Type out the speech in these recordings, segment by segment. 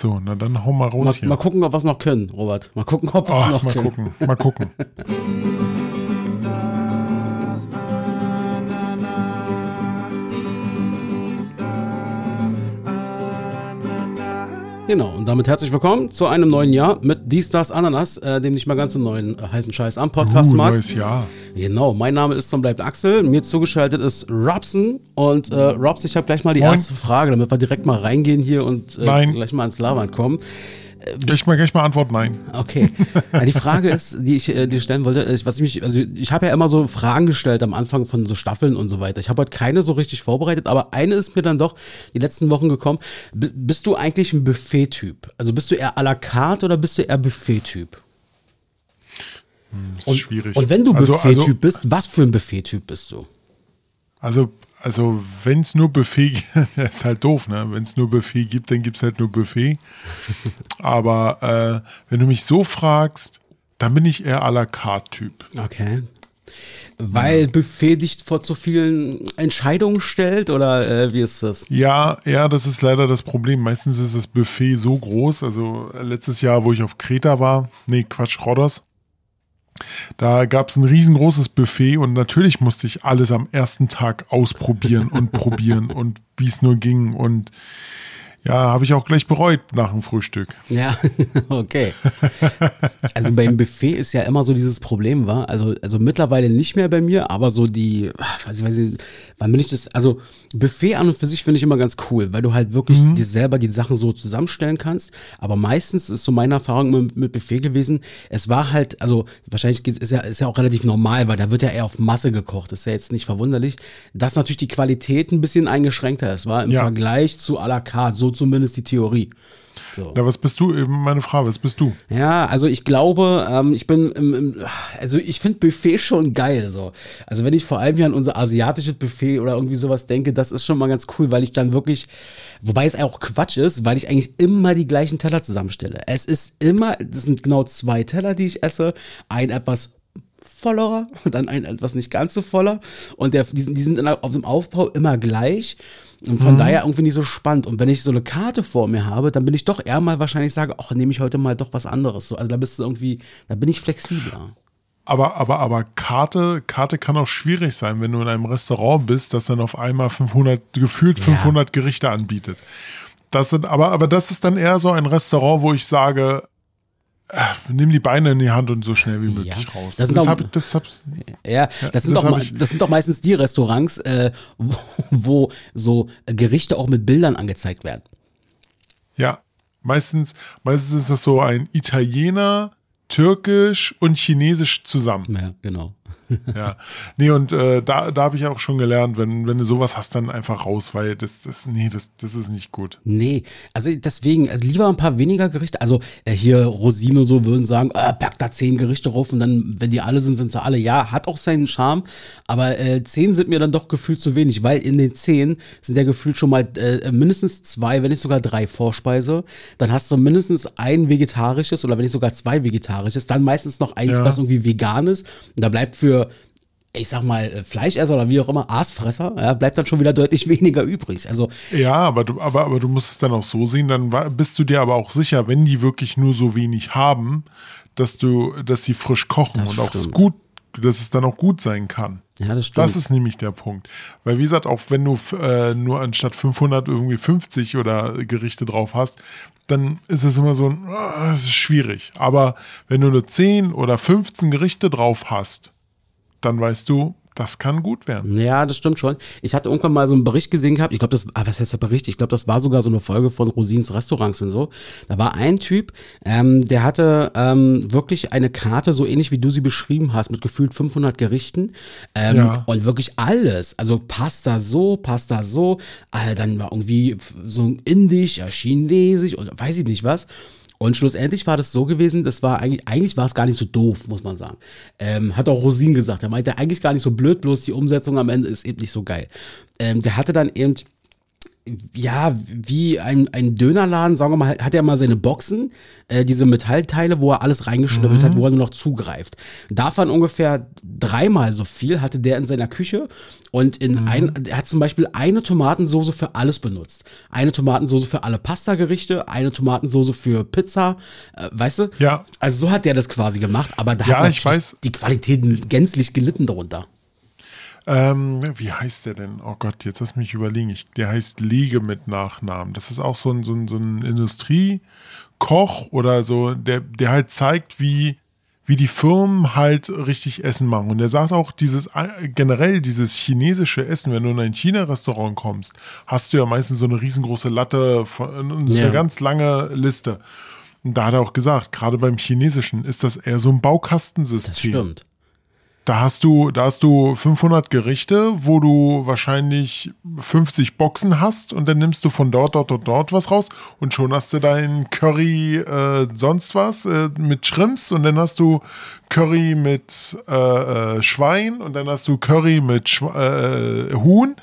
So, na dann hau mal raus Mal, hier. mal gucken, ob wir es noch können, Robert. Mal gucken, ob wir es Oh, noch mal können. gucken, mal gucken. Genau, und damit herzlich willkommen zu einem neuen Jahr mit Die Stars Ananas, äh, dem nicht mal ganz so neuen äh, heißen Scheiß am Uh, Podcastmarkt. neues Jahr. Genau, mein Name ist und bleibt Axel. Mir zugeschaltet ist Robson. Und äh, Robs, ich habe gleich mal die Moin. erste Frage, damit wir direkt mal reingehen hier und äh, gleich mal ans Labern kommen. Gleich mal, gleich mal Antwort nein. Okay. Die Frage ist, die ich äh, dir stellen wollte, ist, was ich mich, also ich habe ja immer so Fragen gestellt am Anfang von so Staffeln und so weiter. Ich habe heute keine so richtig vorbereitet, aber eine ist mir dann doch die letzten Wochen gekommen. B bist du eigentlich ein Buffet-Typ? Also bist du eher à la carte oder bist du eher Buffet-Typ? Das ist schwierig. Und wenn du also, Buffet-Typ also, bist, was für ein Buffet-Typ bist du? also, also wenn es nur Buffet gibt, ist halt doof, ne? Wenn es nur Buffet gibt, dann gibt es halt nur Buffet. Aber äh, wenn du mich so fragst, dann bin ich eher à la carte Typ. Okay. Weil Buffet dich vor zu vielen Entscheidungen stellt oder äh, wie ist das? Ja, ja, das ist leider das Problem. Meistens ist das Buffet so groß. Also letztes Jahr, wo ich auf Kreta war, nee, Quatsch, Rhodos, da gab es ein riesengroßes Buffet und natürlich musste ich alles am ersten Tag ausprobieren und probieren und wie es nur ging. Und ja, habe ich auch gleich bereut nach dem Frühstück. Ja, okay. Also beim Buffet ist ja immer so dieses Problem, war. Also, also mittlerweile nicht mehr bei mir, aber so die, ach, weiß ich, weiß ich, wann bin ich das, also Buffet an und für sich finde ich immer ganz cool, weil du halt wirklich dir selber die Sachen so zusammenstellen kannst. Aber meistens ist so meine Erfahrung mit, mit Buffet gewesen, es war halt, also wahrscheinlich ist ja, ist ja auch relativ normal, weil da wird ja eher auf Masse gekocht, ist ja jetzt nicht verwunderlich, dass natürlich die Qualität ein bisschen eingeschränkter ist, war im Ja. Vergleich zu à la carte, so zumindest die Theorie. So. Ja, was bist du? Eben Meine Frage, was bist du? Ja, also ich glaube, ähm, ich bin, im, im, also ich finde Buffet schon geil so. Also wenn ich vor allem hier an unser asiatisches Buffet oder irgendwie sowas denke, das ist schon mal ganz cool, weil ich dann wirklich, wobei es auch Quatsch ist, weil ich eigentlich immer die gleichen Teller zusammenstelle. Es ist immer, das sind genau zwei Teller, die ich esse, ein etwas vollerer und dann ein etwas nicht ganz so voller und der, die, sind- die sind auf dem Aufbau immer gleich und von daher irgendwie nicht so spannend. Und wenn ich so eine Karte vor mir habe, dann bin ich doch eher mal wahrscheinlich sage, ach, nehme ich heute mal doch was anderes. So, also da bist du irgendwie, da bin ich flexibler. Aber, aber, aber Karte, Karte kann auch schwierig sein, wenn du in einem Restaurant bist, das dann auf einmal 500, gefühlt 500 Gerichte anbietet. Das sind, aber, aber das ist dann eher so ein Restaurant, wo ich sage, nimm die Beine in die Hand und so schnell wie möglich Ja, raus. das sind Das, hab, ich- das Ja, das, sind doch, ich- das sind doch meistens die Restaurants, äh, wo, wo so Gerichte auch mit Bildern angezeigt werden. ja, meistens, meistens ist das so ein Italiener, Türkisch und Chinesisch zusammen. Ja, genau. Ja, nee, und äh, da, da habe ich auch schon gelernt, wenn, wenn du sowas hast, dann einfach raus, weil das, das, nee, das, das ist nicht gut. Nee, also deswegen, also lieber ein paar weniger Gerichte. Also äh, hier Rosine so würden sagen, äh, pack da zehn Gerichte drauf und dann, wenn die alle sind, sind sie alle. Ja, hat auch seinen Charme, aber äh, zehn sind mir dann doch gefühlt zu wenig, weil in den zehn sind ja gefühlt schon mal äh, mindestens zwei, wenn nicht sogar drei Vorspeise. Dann hast du mindestens ein vegetarisches oder wenn nicht sogar zwei vegetarisches, dann meistens noch eins, Ja. was irgendwie vegan ist. Und da bleibt für ich sag mal, äh, Fleischesser oder wie auch immer, Aasfresser, ja, bleibt dann schon wieder deutlich weniger übrig. Also, Ja, aber du, aber, aber du musst es dann auch so sehen, dann bist du dir aber auch sicher, wenn die wirklich nur so wenig haben, dass du, dass sie frisch kochen und auch gut, dass es dann auch gut sein kann. ja, das. Das ist nämlich der Punkt. Weil wie gesagt, auch wenn du äh, nur anstatt 500 irgendwie 50 oder Gerichte drauf hast, dann ist es immer so, ein, ah, es ist schwierig. Aber wenn du nur 10 oder 15 Gerichte drauf hast, dann weißt du, das kann gut werden. Ja, das stimmt schon. Ich hatte irgendwann mal so einen Bericht gesehen gehabt. Ich glaube, das, ah, was heißt der Bericht? Ich glaube, das war sogar so eine Folge von Rosins Restaurants und so. Da war ein Typ, ähm, der hatte ähm, wirklich eine Karte, so ähnlich wie du sie beschrieben hast, mit gefühlt 500 Gerichten. Ähm, Ja. Und wirklich alles. Also Pasta so, Pasta so. Äh, dann war irgendwie so ein Indisch, ja, Chinesisch und weiß ich nicht was. Und schlussendlich war das so gewesen, das war eigentlich, eigentlich war es gar nicht so doof, muss man sagen. Ähm, hat auch Rosin gesagt. Er meinte eigentlich gar nicht so blöd, bloß die Umsetzung am Ende ist eben nicht so geil. Ähm, der hatte dann eben ja, wie ein, ein Dönerladen, sagen wir mal, hat er mal seine Boxen, äh, diese Metallteile, wo er alles reingeschnibbelt mhm. hat, wo er nur noch zugreift. Davon ungefähr dreimal so viel hatte der in seiner Küche und in mhm. ein, er hat zum Beispiel eine Tomatensoße für alles benutzt. Eine Tomatensoße für alle Pasta-Gerichte, eine Tomatensoße für Pizza, äh, weißt du? Ja. Also so hat der das quasi gemacht, aber da ja, hat ich weiß. die Qualität gänzlich gelitten darunter. Ähm, wie heißt der denn? Oh Gott, jetzt lass mich überlegen. Ich, der heißt Liege mit Nachnamen. Das ist auch so ein, so ein, so ein Industriekoch oder so, der, der halt zeigt, wie, wie die Firmen halt richtig Essen machen. Und der sagt auch, dieses generell dieses chinesische Essen, wenn du in ein China-Restaurant kommst, hast du ja meistens so eine riesengroße Latte von so ja. eine ganz lange Liste. Und da hat er auch gesagt, gerade beim Chinesischen ist das eher so ein Baukastensystem. Das stimmt. Da hast du, da hast du 500 Gerichte, wo du wahrscheinlich 50 Boxen hast und dann nimmst du von dort, dort, dort, dort was raus und schon hast du dein Curry äh, sonst was äh, mit Shrimps und dann hast du Curry mit äh, äh Schwein und dann hast du Curry mit äh, Huhn.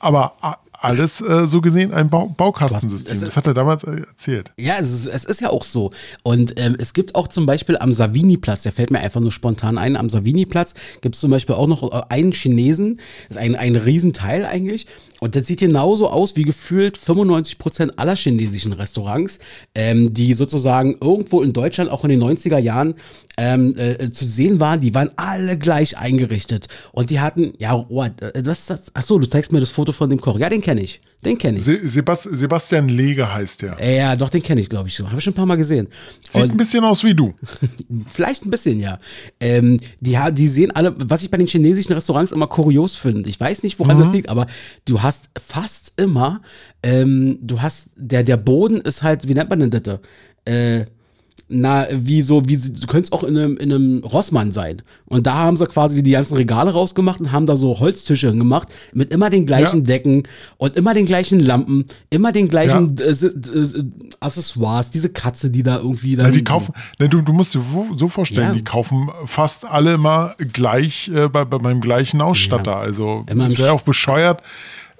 Aber alles äh, so gesehen ein Bau Baukastensystem. das hat er damals äh, erzählt. Ja, es ist, es ist ja auch so. Und ähm, es gibt auch zum Beispiel am Savini-Platz, der fällt mir einfach nur spontan ein, am Savini-Platz gibt es zum Beispiel auch noch äh, einen Chinesen, das ist ein, ein Riesenteil eigentlich. Und das sieht genauso aus wie gefühlt 95 Prozent aller chinesischen Restaurants, ähm, die sozusagen irgendwo in Deutschland auch in den 90er Jahren ähm, äh, zu sehen waren. Die waren alle gleich eingerichtet. Und die hatten, ja, oh, äh, was ist das? Achso, du zeigst mir das Foto von dem Koch. Ja, den kenne ich. Den kenne ich. Sebast Sebastian Lege heißt der. Ja, doch, den kenne ich, glaube ich schon. Habe ich schon ein paar Mal gesehen. Sieht Und, ein bisschen aus wie du. vielleicht ein bisschen, ja. Ähm, die, die sehen alle, was ich bei den chinesischen Restaurants immer kurios finde. Ich weiß nicht, woran mhm. das liegt, aber du hast fast immer, ähm, du hast, der, der Boden ist halt, wie nennt man denn das? Äh, na, wie so, wie du könntest auch in einem, in einem Rossmann sein. Und da haben sie quasi die ganzen Regale rausgemacht und haben da so Holztische gemacht mit immer den gleichen ja. Decken und immer den gleichen Lampen, immer den gleichen ja. äh, äh, Accessoires, diese Katze, die da irgendwie dann. Ja, die kaufen, ne, du, du musst dir so vorstellen, die kaufen fast alle immer gleich äh, bei, bei beim gleichen Ausstatter. Also, es wäre auch bescheuert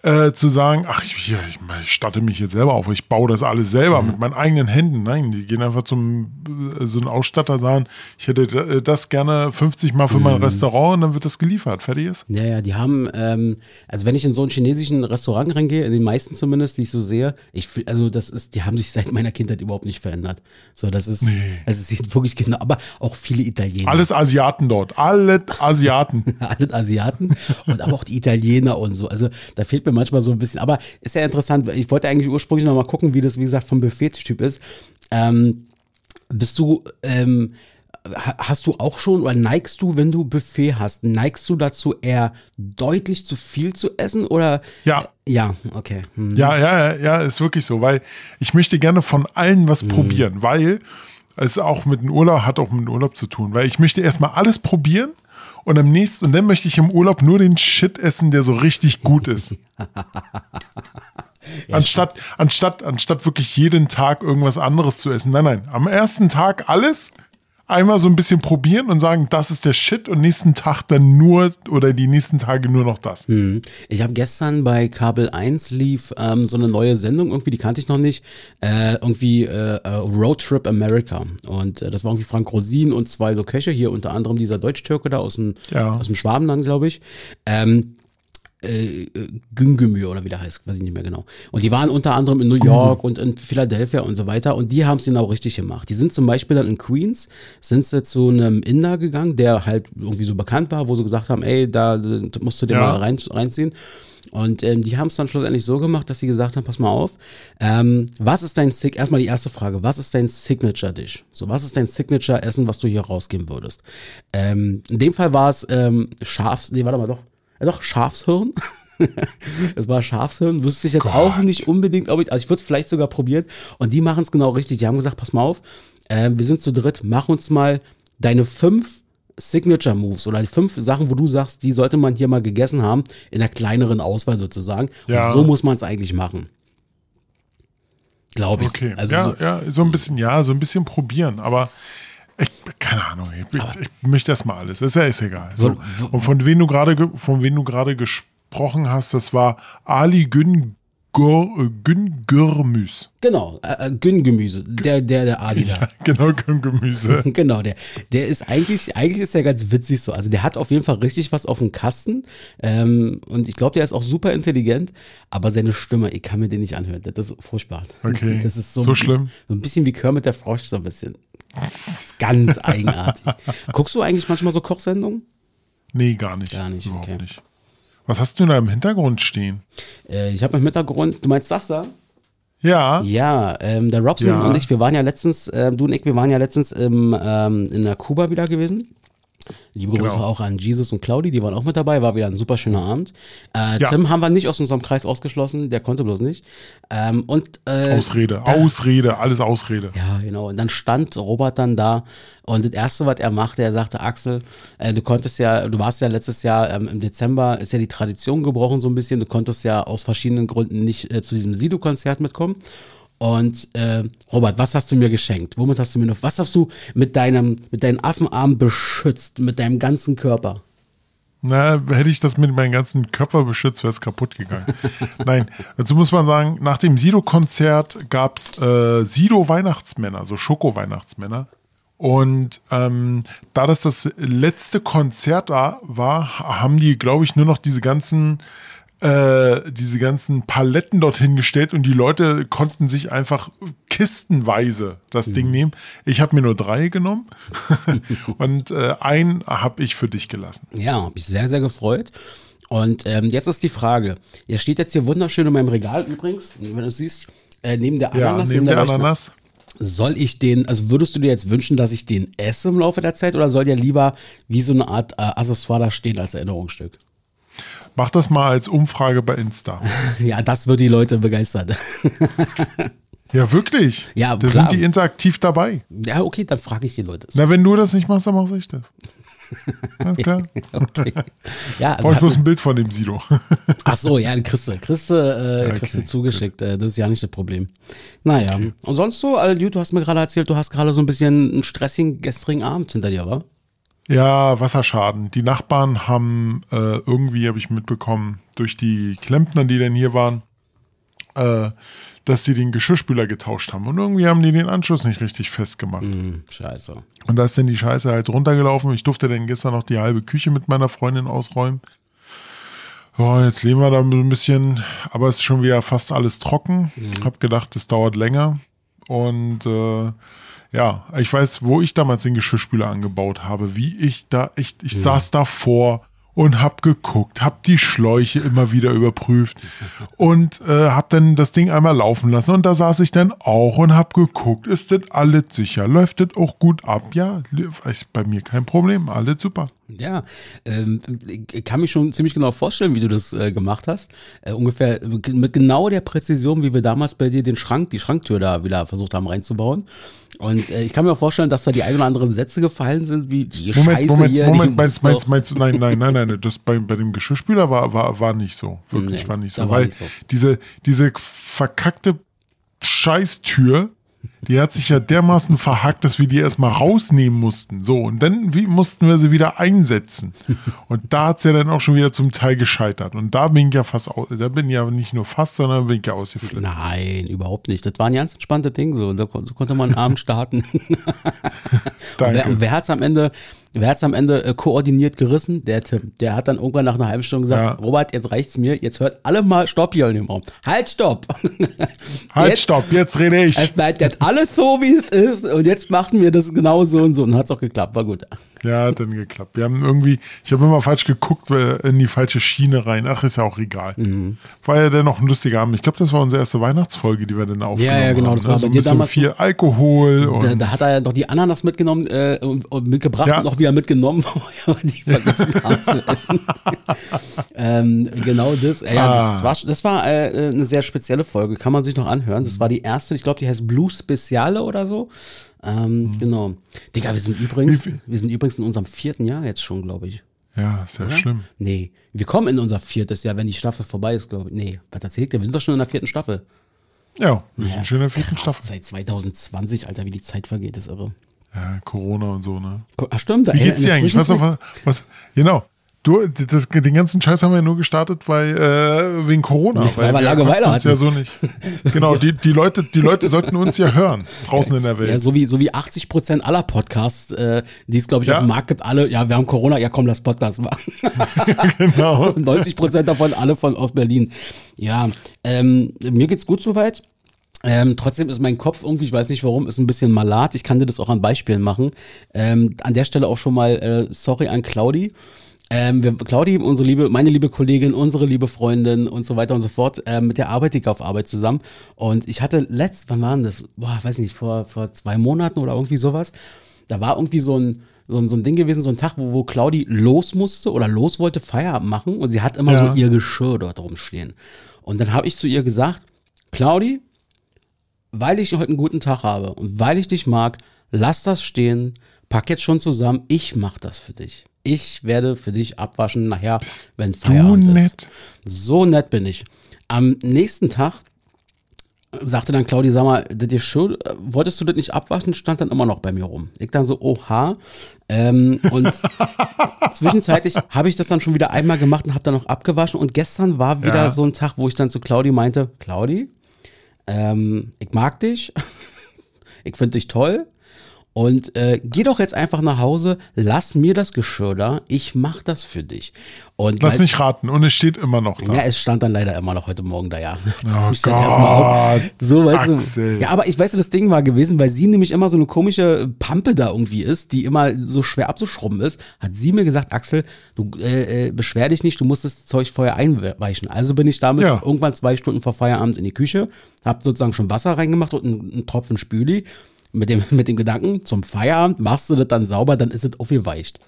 äh, zu sagen, ach, ich, ich, ich statte mich jetzt selber auf, ich baue das alles selber mhm. mit meinen eigenen Händen. Nein, die gehen einfach zum äh, so einen Ausstatter sagen, ich hätte äh, das gerne 50 Mal für mhm. mein Restaurant und dann wird das geliefert. Fertig ist. Ja, ja, die haben, ähm, also wenn ich in so einen chinesischen Restaurant reingehe, in den meisten zumindest, die ich so sehe, ich also das ist, die haben sich seit meiner Kindheit überhaupt nicht verändert. So, das ist, nee. also es sieht wirklich genau, aber auch viele Italiener. Alles Asiaten dort, alle Asiaten. alle Asiaten und aber auch die Italiener und so. Also da fehlt mir mir manchmal so ein bisschen. Aber ist ja interessant. Ich wollte eigentlich ursprünglich noch mal gucken, wie das, wie gesagt, vom Buffet-Typ ist. Ähm, bist du, ähm, hast du auch schon oder neigst du, wenn du Buffet hast, neigst du dazu eher deutlich zu viel zu essen oder? Ja. Ja, okay. Hm. Ja, ja, ja, ist wirklich so, weil ich möchte gerne von allen was hm. probieren, weil es auch mit dem Urlaub hat auch mit dem Urlaub zu tun, weil ich möchte erstmal alles probieren und am nächsten, und dann möchte ich im Urlaub nur den Shit essen, der so richtig gut ist. ja, anstatt, anstatt, anstatt wirklich jeden Tag irgendwas anderes zu essen. Nein, nein. Am ersten Tag alles einmal so ein bisschen probieren und sagen, das ist der Shit und nächsten Tag dann nur oder die nächsten Tage nur noch das. Hm. Ich habe gestern bei Kabel 1 lief ähm, so eine neue Sendung, irgendwie, die kannte ich noch nicht, äh, irgendwie äh, äh, Road Trip America. Und äh, das war irgendwie Frank Rosin und zwei so Köche, hier unter anderem dieser Deutsch-Türke da aus dem, ja. aus dem Schwabenland, glaube ich. Ähm, äh, Güngümü oder wie der heißt, weiß ich nicht mehr genau. Und die waren unter anderem in New York und in Philadelphia und so weiter und die haben es genau richtig gemacht. Die sind zum Beispiel dann in Queens, sind sie zu einem Inder gegangen, der halt irgendwie so bekannt war, wo sie gesagt haben, ey, da musst du dir ja. mal rein, reinziehen. Und ähm, die haben es dann schlussendlich so gemacht, dass sie gesagt haben, pass mal auf, ähm, was ist dein Sig erstmal die erste Frage, was ist dein Signature Dish? So, was ist dein Signature Essen, was du hier rausgeben würdest? Ähm, in dem Fall war es ähm, Schafs, nee, warte mal doch, doch, Schafshirn. es war Schafshirn, wüsste ich jetzt Gott. auch nicht unbedingt, ob ich, also ich würde es vielleicht sogar probieren. Und die machen es genau richtig. Die haben gesagt, pass mal auf, äh, wir sind zu dritt, mach uns mal deine fünf Signature Moves oder die fünf Sachen, wo du sagst, die sollte man hier mal gegessen haben, in der kleineren Auswahl sozusagen. Ja. Und so muss man es eigentlich machen. Glaube ich. Okay. Also ja, so, ja, so ein bisschen, ja, so ein bisschen probieren, aber ich, keine Ahnung, ich, ich, ich möchte das mal alles. Ist ja ist egal. So. Und von wem du gerade von wem du gerade gesprochen hast, das war Ali Gün Güngürmüs. Genau, äh, Güngemüse, der, der, der Adi da. Ja, genau, Günggemüse. genau, der, der ist eigentlich, eigentlich ist der ganz witzig so. Also der hat auf jeden Fall richtig was auf dem Kasten. Ähm, und ich glaube, der ist auch super intelligent, aber seine Stimme, ich kann mir den nicht anhören. Das ist furchtbar. Okay. Das ist so, So schlimm? So ein bisschen wie Kermit der Frosch, so ein bisschen. Ganz eigenartig. Guckst du eigentlich manchmal so Kochsendungen? Nee, gar nicht. Gar nicht, Überhaupt okay. nicht. Was hast du da im Hintergrund stehen? Äh, ich habe im Hintergrund, du meinst das da? Ja. Ja, ähm, der Robson Ja. und ich, wir waren ja letztens, ähm, du und ich, wir waren ja letztens im, ähm, in der Kuba wieder gewesen. Liebe Grüße Genau. auch an Jesus und Claudi, die waren auch mit dabei, war wieder ein super schöner Abend. Äh, Ja. Tim haben wir nicht aus unserem Kreis ausgeschlossen, der konnte bloß nicht. Ähm, und äh, Ausrede, Ausrede, alles Ausrede. ja, genau. Und dann stand Robert dann da und das erste, was er machte, er sagte, Axel, äh, du konntest ja, du warst ja letztes Jahr ähm, im Dezember, ist ja die Tradition gebrochen so ein bisschen, du konntest ja aus verschiedenen Gründen nicht äh, zu diesem Sido-Konzert mitkommen. Und äh, Robert, was hast du mir geschenkt? Womit hast du mir noch, was hast du mit deinem, mit deinen Affenarmen beschützt, mit deinem ganzen Körper? Na, hätte ich das mit meinem ganzen Körper beschützt, wäre es kaputt gegangen. Nein, dazu muss man sagen, nach dem Sido-Konzert gab es äh, Sido-Weihnachtsmänner, so Schoko-Weihnachtsmänner. Und ähm, da das das letzte Konzert war haben die, glaube ich, nur noch diese ganzen äh, diese ganzen Paletten dorthin gestellt und die Leute konnten sich einfach kistenweise das Ding nehmen. Ich habe mir nur drei genommen und äh, ein habe ich für dich gelassen. Ja, habe ich sehr, sehr gefreut. Und ähm, jetzt ist die Frage, ihr steht jetzt hier wunderschön in meinem Regal übrigens, wenn du es siehst, äh, neben der Ja, Ananas. neben der Leuchte- Ananas. Soll ich den, also würdest du dir jetzt wünschen, dass ich den esse im Laufe der Zeit oder soll der lieber wie so eine Art äh, Accessoire da stehen als Erinnerungsstück? Mach das mal als Umfrage bei Insta. Ja, das wird die Leute begeistern. Ja, wirklich. Ja, da klar. sind die interaktiv dabei. ja, okay, dann frage ich die Leute. Na, wenn du das nicht machst, dann mache ich das. Alles klar. Okay. Ja, also Brauche ich bloß ein Bild von dem Sido. ach so, ja, Christe, Christe, äh, Okay, Christe zugeschickt. Äh, das ist ja nicht das Problem. Naja, und sonst so, also, du hast mir gerade erzählt, du hast gerade so ein bisschen einen stressigen gestrigen Abend hinter dir, wa? Ja, Wasserschaden. Die Nachbarn haben äh, irgendwie, habe ich mitbekommen, durch die Klempner, die denn hier waren, äh, dass sie den Geschirrspüler getauscht haben. Und irgendwie haben die den Anschluss nicht richtig festgemacht. Hm, scheiße. Und da ist dann die Scheiße halt runtergelaufen. Ich durfte dann gestern noch die halbe Küche mit meiner Freundin ausräumen. Ja, jetzt leben wir da ein bisschen, aber es ist schon wieder fast alles trocken. Hab gedacht, es dauert länger. Und äh, ja, ich weiß, wo ich damals den Geschirrspüler angebaut habe, wie ich da echt, ich saß davor und hab geguckt, hab die Schläuche immer wieder überprüft und äh, hab dann das Ding einmal laufen lassen und da saß ich dann auch und hab geguckt, ist das alles sicher, läuft das auch gut ab? Ja, ist bei mir kein Problem, alles super. Ja, ähm, ich kann mich schon ziemlich genau vorstellen, wie du das äh, gemacht hast. Äh, ungefähr mit genau der Präzision, wie wir damals bei dir den Schrank, die Schranktür da wieder versucht haben reinzubauen. Und äh, ich kann mir auch vorstellen, dass da die ein oder anderen Sätze gefallen sind, wie die Moment, Scheiße Moment, hier. Moment, meinst, meinst, meinst nein, nein, nein, nein, das bei, bei dem Geschirrspüler war, war, war nicht so. Wirklich Nee, war nicht so. Weil nicht so. diese, diese verkackte Scheißtür, die hat sich ja dermaßen verhackt, dass wir die erstmal rausnehmen mussten. So, und dann wie, mussten wir sie wieder einsetzen. Und da hat es ja dann auch schon wieder zum Teil gescheitert. Und da bin ich ja fast, au- da bin ich ja nicht nur fast, sondern bin ich ja ausgeflippt. Nein, überhaupt nicht. Das war ein ganz entspannte Ding. So, so konnte man einen Abend starten. Danke. Wer, und wer hat's am Ende, wer hat's am Ende äh, koordiniert gerissen? Der Tim. Der hat dann irgendwann nach einer halben Stunde gesagt, Ja. Robert, jetzt reicht's mir, jetzt hört alle mal Stopp hier in dem Raum. Halt, Stopp! Halt, Jetzt- stopp, jetzt rede ich. Es bleibt jetzt alles so, wie es ist und jetzt machen wir das genau so und so. Und hat's auch geklappt, war gut. Ja, hat dann geklappt. Wir haben irgendwie, ich habe immer falsch geguckt, äh, in die falsche Schiene rein. Ach, ist ja auch egal. Mhm. War ja dann noch ein lustiger Abend. Ich glaube, das war unsere erste Weihnachtsfolge, die wir dann aufgenommen haben. ja, genau, das war ne? so bei ein dir damals viel Alkohol und Da, da hat er ja noch die Ananas mitgenommen äh, und, und mitgebracht Ja. und auch wieder mitgenommen, weil die vergessen haben zu essen. ähm, genau das. Äh, ja, Ah. das war, das war äh, eine sehr spezielle Folge, kann man sich noch anhören. Das war die erste, ich glaube, die heißt Blue Speziale oder so. Ähm, Genau. Digga, wir sind übrigens, wir sind übrigens in unserem vierten Jahr jetzt schon, glaube ich. ja, ist ja schlimm. Nee, wir kommen in unser viertes Jahr, wenn die Staffel vorbei ist, glaube ich. Nee, was erzählt ihr? Wir sind doch schon in der vierten Staffel. Ja, wir Ja, sind schon in der vierten krass, Staffel. Seit 2020, Alter, wie die Zeit vergeht, ist irre. Ja, Corona und so, ne? Ach stimmt, da Wie geht's dir eigentlich? Was, was, was, genau. Du, das, den ganzen Scheiß haben wir nur gestartet, weil äh, wegen Corona. weil, weil wir Langeweile uns ja so nicht. Genau, die, die, Leute, die Leute sollten uns ja hören draußen in der Welt. Ja, so wie, so wie 80 Prozent aller Podcasts, äh, die es, glaube ich, ja. auf dem Markt gibt, alle, ja, wir haben Corona, ja komm, lass Podcast machen. genau. 90 Prozent davon alle von aus Berlin. Ja, ähm, mir geht's gut soweit. Ähm, trotzdem ist mein Kopf irgendwie, ich weiß nicht warum, ist ein bisschen malat. Ich kann dir das auch an Beispielen machen. Ähm, an der Stelle auch schon mal äh, sorry an Claudi. Ähm, wir, Claudi, unsere liebe, meine liebe Kollegin, unsere liebe Freundin und so weiter und so fort, äh, mit der arbeite ich auf Arbeit zusammen. Und ich hatte letzt, wann war denn das? Boah, weiß nicht, vor, vor zwei Monaten oder irgendwie sowas. Da war irgendwie so ein, so ein, so ein Ding gewesen, so ein Tag, wo, wo Claudi los musste oder los wollte, Feierabend machen und sie hat immer ja. so ihr Geschirr dort rumstehen. Und dann habe ich zu ihr gesagt, Claudi, weil ich heute einen guten Tag habe und weil ich dich mag, lass das stehen, pack jetzt schon zusammen, ich mach das für dich. Ich werde für dich abwaschen nachher, Bist wenn Feierabend du nett? ist. So nett bin ich. Am nächsten Tag sagte dann Claudi, sag mal, das ist schön, wolltest du das nicht abwaschen? Stand dann immer noch bei mir rum. Ich dann so, oha. Ähm, und zwischenzeitlich habe ich das dann schon wieder einmal gemacht und habe dann noch abgewaschen. Und gestern war wieder ja. so ein Tag, wo ich dann zu Claudi meinte, Claudi, ähm, ich mag dich, ich finde dich toll, und äh, geh doch jetzt einfach nach Hause, lass mir das Geschirr da, ich mach das für dich. Und lass weil, mich raten, und es steht immer noch da. Ja, es stand dann leider immer noch heute Morgen da, ja. Oh Gott, so, weißt du, ja, aber ich weiß, das Ding war gewesen, weil sie nämlich immer so eine komische Pampe da irgendwie ist, die immer so schwer abzuschrubben ist, hat sie mir gesagt, Axel, du äh, äh, beschwer dich nicht, du musst das Zeug vorher einweichen. Also bin ich damit ja. irgendwann zwei Stunden vor Feierabend in die Küche, hab sozusagen schon Wasser reingemacht und einen, einen Tropfen Spüli mit dem, mit dem Gedanken, zum Feierabend machst du das dann sauber, dann ist es aufgeweicht.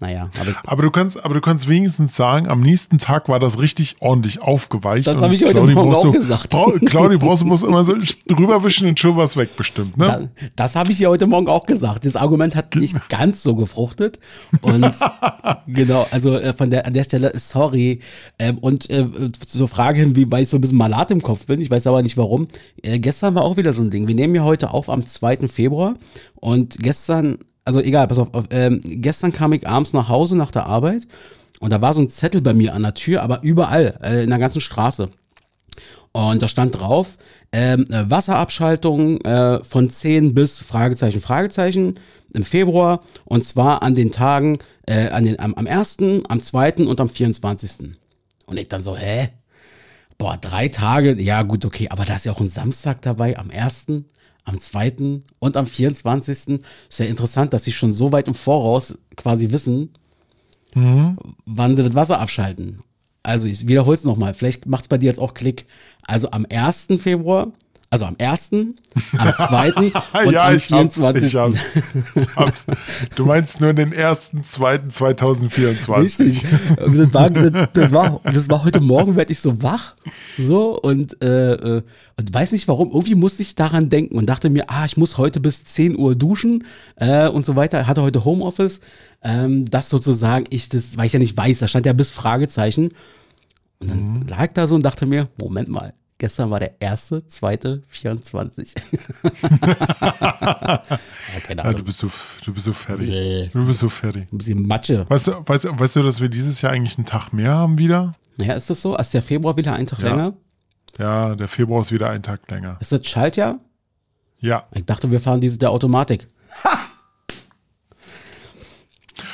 Naja. Aber, aber, du kannst, aber du kannst wenigstens sagen, am nächsten Tag war das richtig ordentlich aufgeweicht. Das habe ich heute Claudi Morgen auch du, gesagt. Brau, Claudi Brause muss immer so drüberwischen und schon was weg bestimmt, ne? Das, das habe ich ja heute Morgen auch gesagt. Das Argument hat nicht ganz so gefruchtet. Und genau, also äh, von der, an der Stelle, sorry. Ähm, und äh, zur Frage hin, wie, weil ich so ein bisschen malat im Kopf bin, ich weiß aber nicht warum. Äh, gestern war auch wieder so ein Ding. Wir nehmen ja heute auf am 2. Februar und gestern also egal, pass auf, auf ähm, gestern kam ich abends nach Hause nach der Arbeit und da war so ein Zettel bei mir an der Tür, aber überall, äh, in der ganzen Straße. Und da stand drauf, ähm, Wasserabschaltung äh, von 10 bis Fragezeichen, Fragezeichen im Februar und zwar an den Tagen, äh, an den, am, am 1., am 2. und am 24. Und ich dann so, hä? Boah, drei Tage, ja gut, okay, aber da ist ja auch ein Samstag dabei, am 1., am 2. und am 24. Ist ja interessant, dass sie schon so weit im Voraus quasi wissen, mhm. wann sie das Wasser abschalten. Also ich wiederhole es nochmal, vielleicht macht es bei dir jetzt auch Klick. Also am 1. Februar also am 1., am 2. und ja, am ich 24. Hab's, ich hab's, ich. Du meinst nur den 1., 2., 2024. Richtig. Das war, das, das, war, das war heute Morgen, werde ich so wach. So und, äh, äh, und weiß nicht warum. Irgendwie musste ich daran denken und dachte mir, ah, ich muss heute bis 10 Uhr duschen äh, und so weiter. Hatte heute Homeoffice. Ähm, das sozusagen ich das, weil ich ja nicht weiß, da stand ja bis Fragezeichen. Und dann mhm. lag da so und dachte mir, Moment mal, Gestern war der erste, zweite, 24. ja, ja, du, bist so, du bist so fertig. Nee. Du bist so fertig. Ein bisschen Matsche. Weißt du, weißt, weißt du, dass wir dieses Jahr eigentlich einen Tag mehr haben wieder? Ja, ist das so? Ist der Februar wieder ein Tag ja. länger? Ja, der Februar ist wieder ein Tag länger. Ist das Schaltjahr? Ja. Ich dachte, wir fahren diese der Automatik.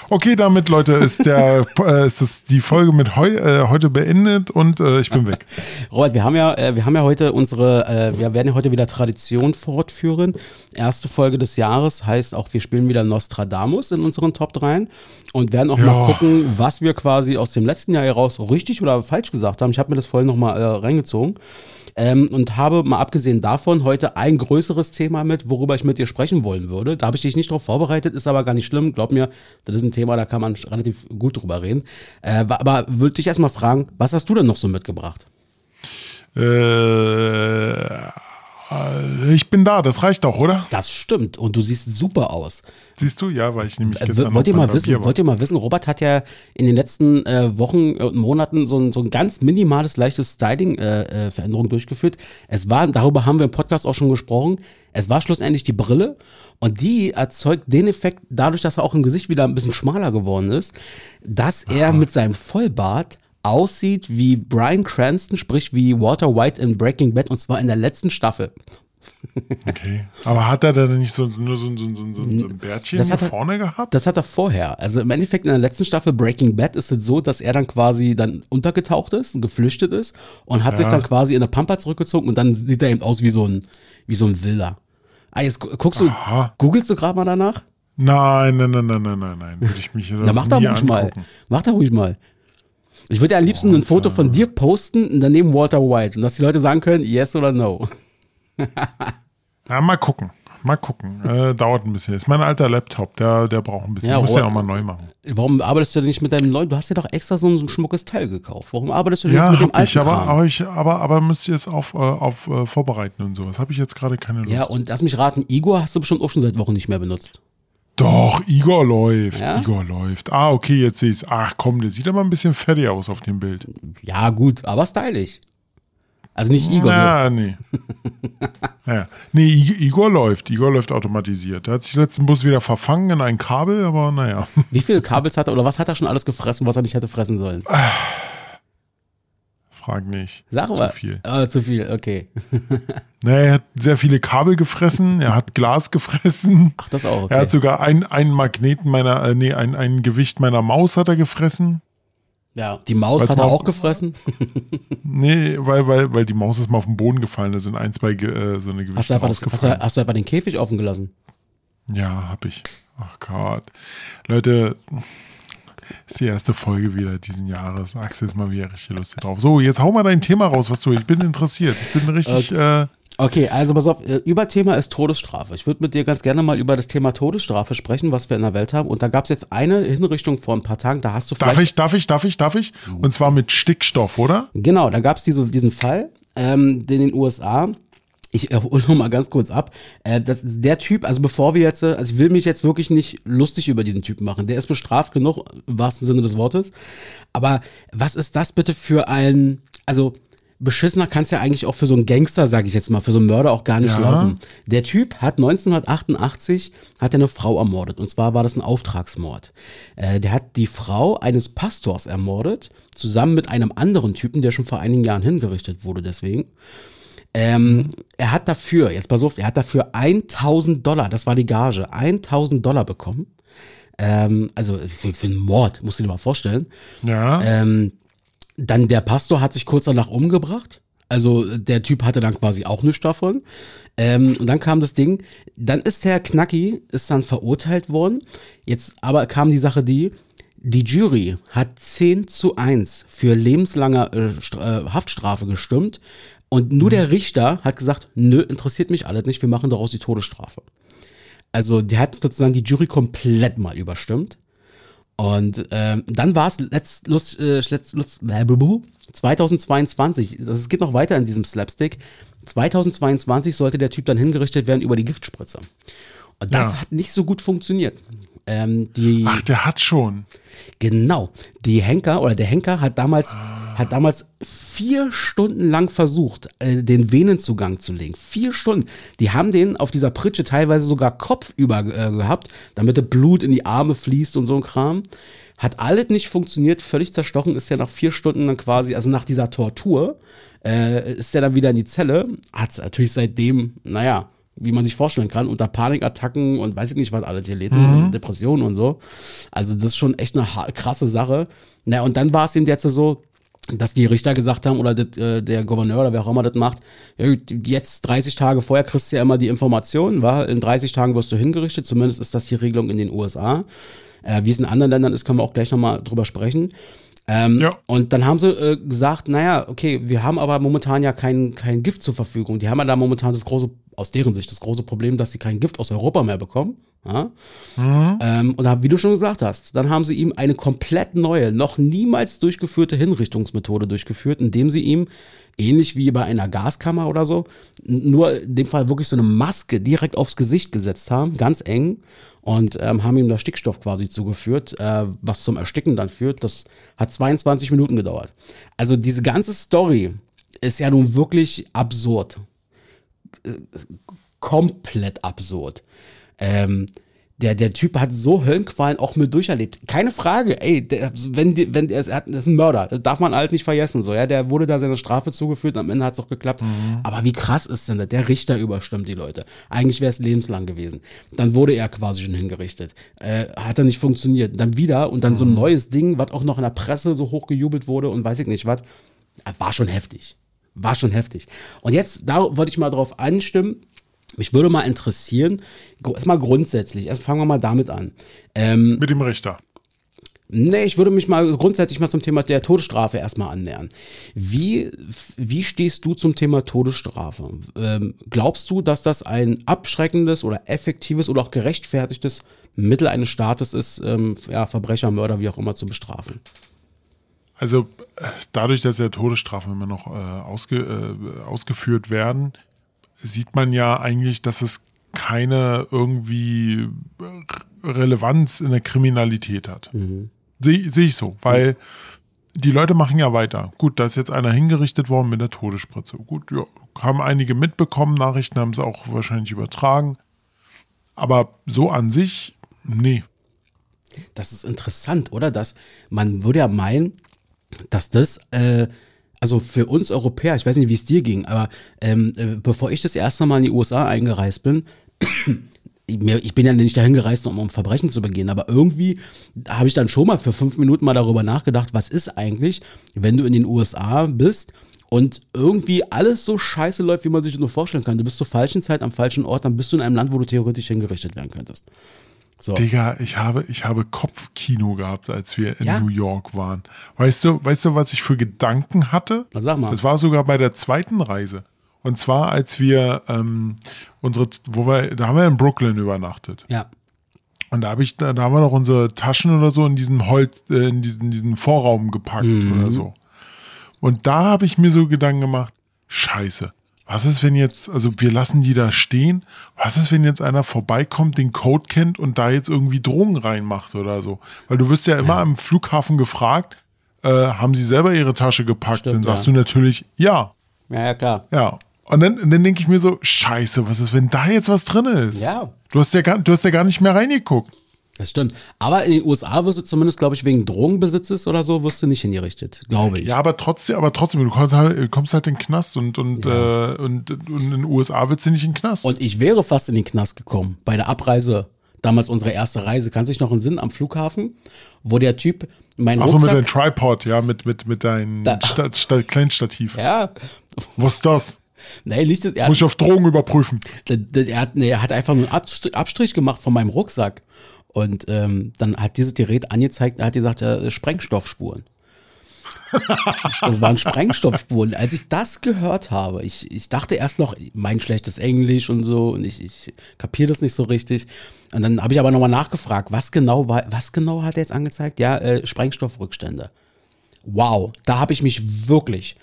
Okay, damit, Leute, ist, der, äh, ist das die Folge mit heu, äh, heute beendet und äh, ich bin weg. Robert, wir haben ja, äh, wir haben ja heute unsere, äh, wir werden ja heute wieder Tradition fortführen. Erste Folge des Jahres heißt auch, wir spielen wieder Nostradamus in unseren Top 3 und werden auch ja. mal gucken, was wir quasi aus dem letzten Jahr heraus richtig oder falsch gesagt haben. Ich habe mir das vorhin nochmal äh, reingezogen. Ähm, und habe mal abgesehen davon heute ein größeres Thema mit, worüber ich mit dir sprechen wollen würde. Da habe ich dich nicht drauf vorbereitet, ist aber gar nicht schlimm. Glaub mir, das ist ein Thema, da kann man relativ gut drüber reden. Äh, aber würde dich erstmal fragen, was hast du denn noch so mitgebracht? Äh, Ich bin da, das reicht doch, oder? Das stimmt. Und du siehst super aus. Siehst du? Ja, weil ich nämlich Äh, gestern wollt, ihr mal wissen, war. wollt ihr mal wissen, Robert hat ja in den letzten äh, Wochen und Monaten so ein, so ein ganz minimales, leichtes Styling-Veränderung äh, Veränderung durchgeführt. Es war, darüber haben wir im Podcast auch schon gesprochen, es war schlussendlich die Brille und die erzeugt den Effekt, dadurch, dass er auch im Gesicht wieder ein bisschen schmaler geworden ist, dass er mit seinem Vollbart aussieht wie Brian Cranston, sprich wie Walter White in Breaking Bad und zwar in der letzten Staffel. Okay. Aber hat er denn nicht so, nur so, so, so, so, ein Bärtchen Das hier hat er- vorne gehabt? Das hat er vorher. Also im Endeffekt in der letzten Staffel Breaking Bad ist es so, dass er dann quasi dann untergetaucht ist, und geflüchtet ist und hat sich dann quasi in der Pampa zurückgezogen und dann sieht er eben aus wie so ein, wie so ein Wilder. Ah, jetzt gu- guckst du, Aha. googelst du gerade mal danach? Nein, nein, nein, nein, nein, nein, nein. Würde ich mich Na, mach da ruhig mal. angucken. Mach da ruhig mal. Ich würde ja am liebsten ein Foto von dir posten und daneben Walter White und dass die Leute sagen können, yes oder no. Ja, mal gucken. Mal gucken. Äh, dauert ein bisschen. Ist mein alter Laptop, der, der braucht ein bisschen. Ja, Muss ja auch mal neu machen. Warum arbeitest du denn nicht mit deinem neuen? Du hast ja doch extra so ein, so ein schmuckes Teil gekauft. Warum arbeitest du denn Ja, nicht mit dem alten aber, Kram? aber, ich, aber, aber müsst ihr es auf, äh, auf äh, vorbereiten und sowas. Habe ich jetzt gerade keine Lust. Ja, und lass mich raten, Igor hast du bestimmt auch schon seit Wochen nicht mehr benutzt. Doch, Igor läuft. Ja? Igor läuft. Ah, okay, jetzt sehe ich es. Ach komm, der sieht aber ein bisschen fertig aus auf dem Bild. Ja, gut, aber stylisch. Also nicht Igor. Ja, nee. ja. Nee, Igor läuft. Igor läuft automatisiert. Der hat sich letzten Bus wieder verfangen in ein Kabel, aber naja. Wie viele Kabels hat er oder was hat er schon alles gefressen, was er nicht hätte fressen sollen? Frag nicht. Sag mal. Zu viel. Ah, zu viel, okay. Nee, er hat sehr viele Kabel gefressen. Er hat Glas gefressen. Ach, das auch, okay. Er hat sogar ein, einen Magneten meiner, äh, nee, ein, ein Gewicht meiner Maus hat er gefressen. ja, die Maus Weil's hat er auch gefressen. Nee, weil, weil, weil die Maus ist mal auf den Boden gefallen. Da sind ein, zwei äh, so eine Hast du, Gewichte einfach das, hast, du, hast du einfach den Käfig offen gelassen? Ja, hab ich. Ach Gott. Leute, ist die erste Folge wieder diesen Jahres. Axel ist mal wieder richtig lustig drauf. So, jetzt hau mal dein Thema raus, was du. Ich bin interessiert. Ich bin richtig. Äh, Okay, also pass auf, äh, Überthema ist Todesstrafe. Ich würde mit dir ganz gerne mal über das Thema Todesstrafe sprechen, was wir in der Welt haben. Und da gab es jetzt eine Hinrichtung vor ein paar Tagen, da hast du darf ich, darf ich, darf ich, darf ich? Und zwar mit Stickstoff, oder? Genau, da gab es diese, diesen Fall ähm, in den USA. Ich äh, hole noch mal ganz kurz ab. Äh, das, der Typ, also bevor wir jetzt, äh, also ich will mich jetzt wirklich nicht lustig über diesen Typen machen. Der ist bestraft genug, im wahrsten Sinne des Wortes. Aber was ist das bitte für ein, also beschissener kann es ja eigentlich auch für so einen Gangster, sage ich jetzt mal, für so einen Mörder auch gar nicht Ja. laufen. Der Typ hat 1988 hat er eine Frau ermordet und zwar war das ein Auftragsmord. Äh, der hat die Frau eines Pastors ermordet, zusammen mit einem anderen Typen, der schon vor einigen Jahren hingerichtet wurde deswegen. Ähm, er hat dafür, jetzt pass auf, er hat dafür 1000 Dollar, das war die Gage, 1000 Dollar bekommen. Ähm, also für, für einen Mord, musst du dir mal vorstellen. Ja. Ähm, dann der Pastor hat sich kurz danach umgebracht. Also der Typ hatte dann quasi auch nichts davon. Ähm, und dann kam das Ding, dann ist der Knacki, ist dann verurteilt worden. Jetzt aber kam die Sache die, die Jury hat 10 zu 1 für lebenslange äh, äh, Haftstrafe gestimmt. Und nur der Richter hat gesagt, nö, interessiert mich alles nicht, wir machen daraus die Todesstrafe. Also der hat sozusagen die Jury komplett mal überstimmt. Und ähm, dann war es letzt, lust, äh, letzt, lust, äh, bubu, 2022, das, es geht noch weiter in diesem Slapstick. 2022 sollte der Typ dann hingerichtet werden über die Giftspritze. Und das Ja. hat nicht so gut funktioniert. Ähm, die, Ach, der hat schon. Genau. Die Henker oder der Henker hat damals, hat damals vier Stunden lang versucht, äh, den Venenzugang zu legen. Vier Stunden. Die haben den auf dieser Pritsche teilweise sogar kopfüber äh, gehabt, damit das Blut in die Arme fließt und so ein Kram. Hat alles nicht funktioniert, völlig zerstochen ist er nach vier Stunden dann quasi, also nach dieser Tortur, äh, ist er dann wieder in die Zelle. Hat natürlich seitdem, naja, wie man sich vorstellen kann, unter Panikattacken und weiß ich nicht, was alles hier litten, Depressionen und so. Also das ist schon echt eine krasse Sache. Na, und dann war es ihm jetzt so, dass die Richter gesagt haben, oder das, äh, der Gouverneur oder wer auch immer das macht, jetzt 30 Tage vorher kriegst du ja immer die Informationen, war in 30 Tagen wirst du hingerichtet, zumindest ist das die Regelung in den USA. Äh, wie es in anderen Ländern ist, können wir auch gleich nochmal drüber sprechen. Ähm, Ja. Und dann haben sie äh, gesagt, naja, okay, wir haben aber momentan ja kein, kein Gift zur Verfügung. Die haben ja da momentan das große, aus deren Sicht, das große Problem, dass sie kein Gift aus Europa mehr bekommen. Ja? Ähm, und wie du schon gesagt hast, dann haben sie ihm eine komplett neue, noch niemals durchgeführte Hinrichtungsmethode durchgeführt, indem sie ihm, ähnlich wie bei einer Gaskammer oder so, nur in dem Fall wirklich so eine Maske direkt aufs Gesicht gesetzt haben, ganz eng, und ähm, haben ihm da Stickstoff quasi zugeführt, äh, was zum Ersticken dann führt. Das hat 22 Minuten gedauert. Also diese ganze Story ist ja nun wirklich absurd komplett absurd. Ähm, der, der Typ hat so Höllenqualen auch mit durcherlebt. Keine Frage, ey, der, wenn, die, wenn er, ist, er ist ein Mörder, das darf man halt nicht vergessen. So, ja, der wurde da seine Strafe zugeführt und am Ende hat es auch geklappt. Aber wie krass ist denn das? Der Richter überstimmt die Leute. Eigentlich wäre es lebenslang gewesen. Dann wurde er quasi schon hingerichtet. Äh, hat er nicht funktioniert. Dann wieder und dann so ein neues Ding, was auch noch in der Presse so hochgejubelt wurde und weiß ich nicht was. War schon heftig. War schon heftig. Und jetzt, da wollte ich mal drauf anstimmen. Mich würde mal interessieren, erstmal grundsätzlich, erst fangen wir mal damit an. Ähm, Mit dem Richter. nee, ich würde mich mal grundsätzlich mal zum Thema der Todesstrafe erstmal annähern. Wie, wie stehst du zum Thema Todesstrafe? Ähm, glaubst du, dass das ein abschreckendes oder effektives oder auch gerechtfertigtes Mittel eines Staates ist, ähm, ja, Verbrecher, Mörder, wie auch immer zu bestrafen? Also dadurch, dass ja Todesstrafen immer noch äh, ausge, äh, ausgeführt werden, sieht man ja eigentlich, dass es keine irgendwie Relevanz in der Kriminalität hat. Sehe seh ich so, weil die Leute machen ja weiter. Gut, da ist jetzt einer hingerichtet worden mit der Todesspritze. Gut, ja, haben einige mitbekommen, Nachrichten haben sie auch wahrscheinlich übertragen. Aber so an sich, nee. Das ist interessant, oder? Dass man würde ja meinen, dass das, äh, also für uns Europäer, ich weiß nicht, wie es dir ging, aber ähm, äh, bevor ich das erste Mal in die USA eingereist bin, ich bin ja nicht dahin gereist, um, um Verbrechen zu begehen, aber irgendwie habe ich dann schon mal für fünf Minuten mal darüber nachgedacht, was ist eigentlich, wenn du in den USA bist und irgendwie alles so scheiße läuft, wie man sich das nur vorstellen kann. Du bist zur falschen Zeit am falschen Ort, dann bist du in einem Land, wo du theoretisch hingerichtet werden könntest. So. Digga, ich habe, ich habe Kopfkino gehabt, als wir in Ja? New York waren. Weißt du, weißt du, was ich für Gedanken hatte? Na, sag mal. Das war sogar bei der zweiten Reise. Und zwar, als wir ähm, unsere, wo wir, da haben wir in Brooklyn übernachtet. Ja. Und da habe ich, da, da haben wir noch unsere Taschen oder so in diesen Holz, äh, in diesen, diesen Vorraum gepackt oder so. Und da habe ich mir so Gedanken gemacht, scheiße, was ist, wenn jetzt, also wir lassen die da stehen, was ist, wenn jetzt einer vorbeikommt, den Code kennt und da jetzt irgendwie Drogen reinmacht oder so? Weil du wirst ja immer am Flughafen gefragt, äh, haben sie selber ihre Tasche gepackt? Stimmt, dann sagst ja. du natürlich, ja, Ja, ja, klar. ja. Und dann, dann denke ich mir so, scheiße, was ist, wenn da jetzt was drin ist? Ja. Du hast ja gar, du hast ja gar nicht mehr reingeguckt. Das stimmt. Aber in den USA wirst du zumindest, glaube ich, wegen Drogenbesitzes oder so, wirst du nicht hingerichtet, glaube ich. Ja, aber trotzdem, aber trotzdem, du kommst halt, kommst halt in den Knast und, und, äh, und, und in den USA wird sie nicht in den Knast. Und ich wäre fast in den Knast gekommen bei der Abreise. Damals unsere erste Reise. Kannst du dich noch einen Sinn am Flughafen, wo der Typ meinen Achso, mit deinem Tripod, ja, mit, mit, mit deinem Sta Sta Kleinstativ. ja, Was ist das? nee, nicht das, er, Muss ich auf Drogen überprüfen. er, hat, nee, er hat einfach nur einen Abstrich gemacht von meinem Rucksack. Und ähm, dann hat dieses Gerät angezeigt, hat gesagt, äh, Sprengstoffspuren. Das waren Sprengstoffspuren. Als ich das gehört habe, ich, ich dachte erst noch, mein schlechtes Englisch und so, und ich, ich kapiere das nicht so richtig. Und dann habe ich aber nochmal nachgefragt, was genau war, was genau hat er jetzt angezeigt? Ja, äh, Sprengstoffrückstände. Wow, da habe ich mich wirklich,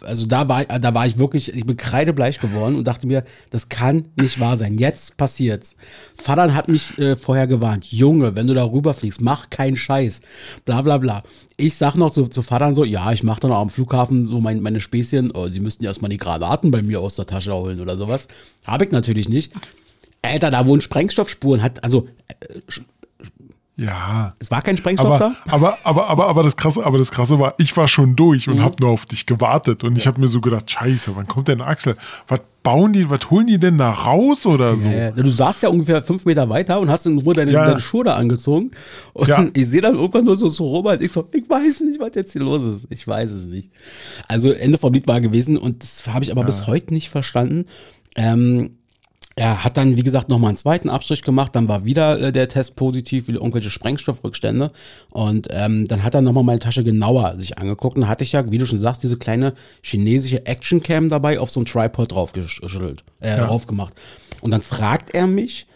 also da war, da war ich wirklich, ich bin kreidebleich geworden und dachte mir, das kann nicht wahr sein. Jetzt passiert's. Vater hat mich äh, vorher gewarnt, Junge, wenn du da rüberfliegst, mach keinen Scheiß. Bla bla bla. Ich sag noch zu, zu Vater so, ja, ich mach dann auch am Flughafen so mein, meine Späßchen, oh, sie müssten ja erstmal die Granaten bei mir aus der Tasche holen oder sowas. Habe ich natürlich nicht. Alter, da wurden Sprengstoffspuren, hat, also, äh, Ja. es war kein Sprengstoff Aber, da? aber, aber, aber, aber das krasse, aber das krasse war, ich war schon durch Mhm. und hab nur auf dich gewartet. Und ich habe mir so gedacht, scheiße, wann kommt denn Axel? Was bauen die, was holen die denn da raus oder so? Ja, ja. Du saßt ja ungefähr fünf Meter weiter und hast in Ruhe deine, Ja. deine Schuhe da angezogen. Und Ja. ich sehe dann irgendwann nur so, so Robert, ich so, ich weiß nicht, was jetzt hier los ist. Ich weiß es nicht. Also Ende vom Lied war gewesen und das habe ich aber bis heute nicht verstanden. Ähm, er hat dann, wie gesagt, nochmal einen zweiten Abstrich gemacht, dann war wieder äh, der Test positiv, wieder irgendwelche Sprengstoffrückstände. Und ähm, dann hat er nochmal meine Tasche genauer sich angeguckt. Und dann hatte ich ja, wie du schon sagst, diese kleine chinesische Actioncam dabei auf so ein Tripod draufgeschüttelt, äh, drauf gemacht. Und dann fragt er mich,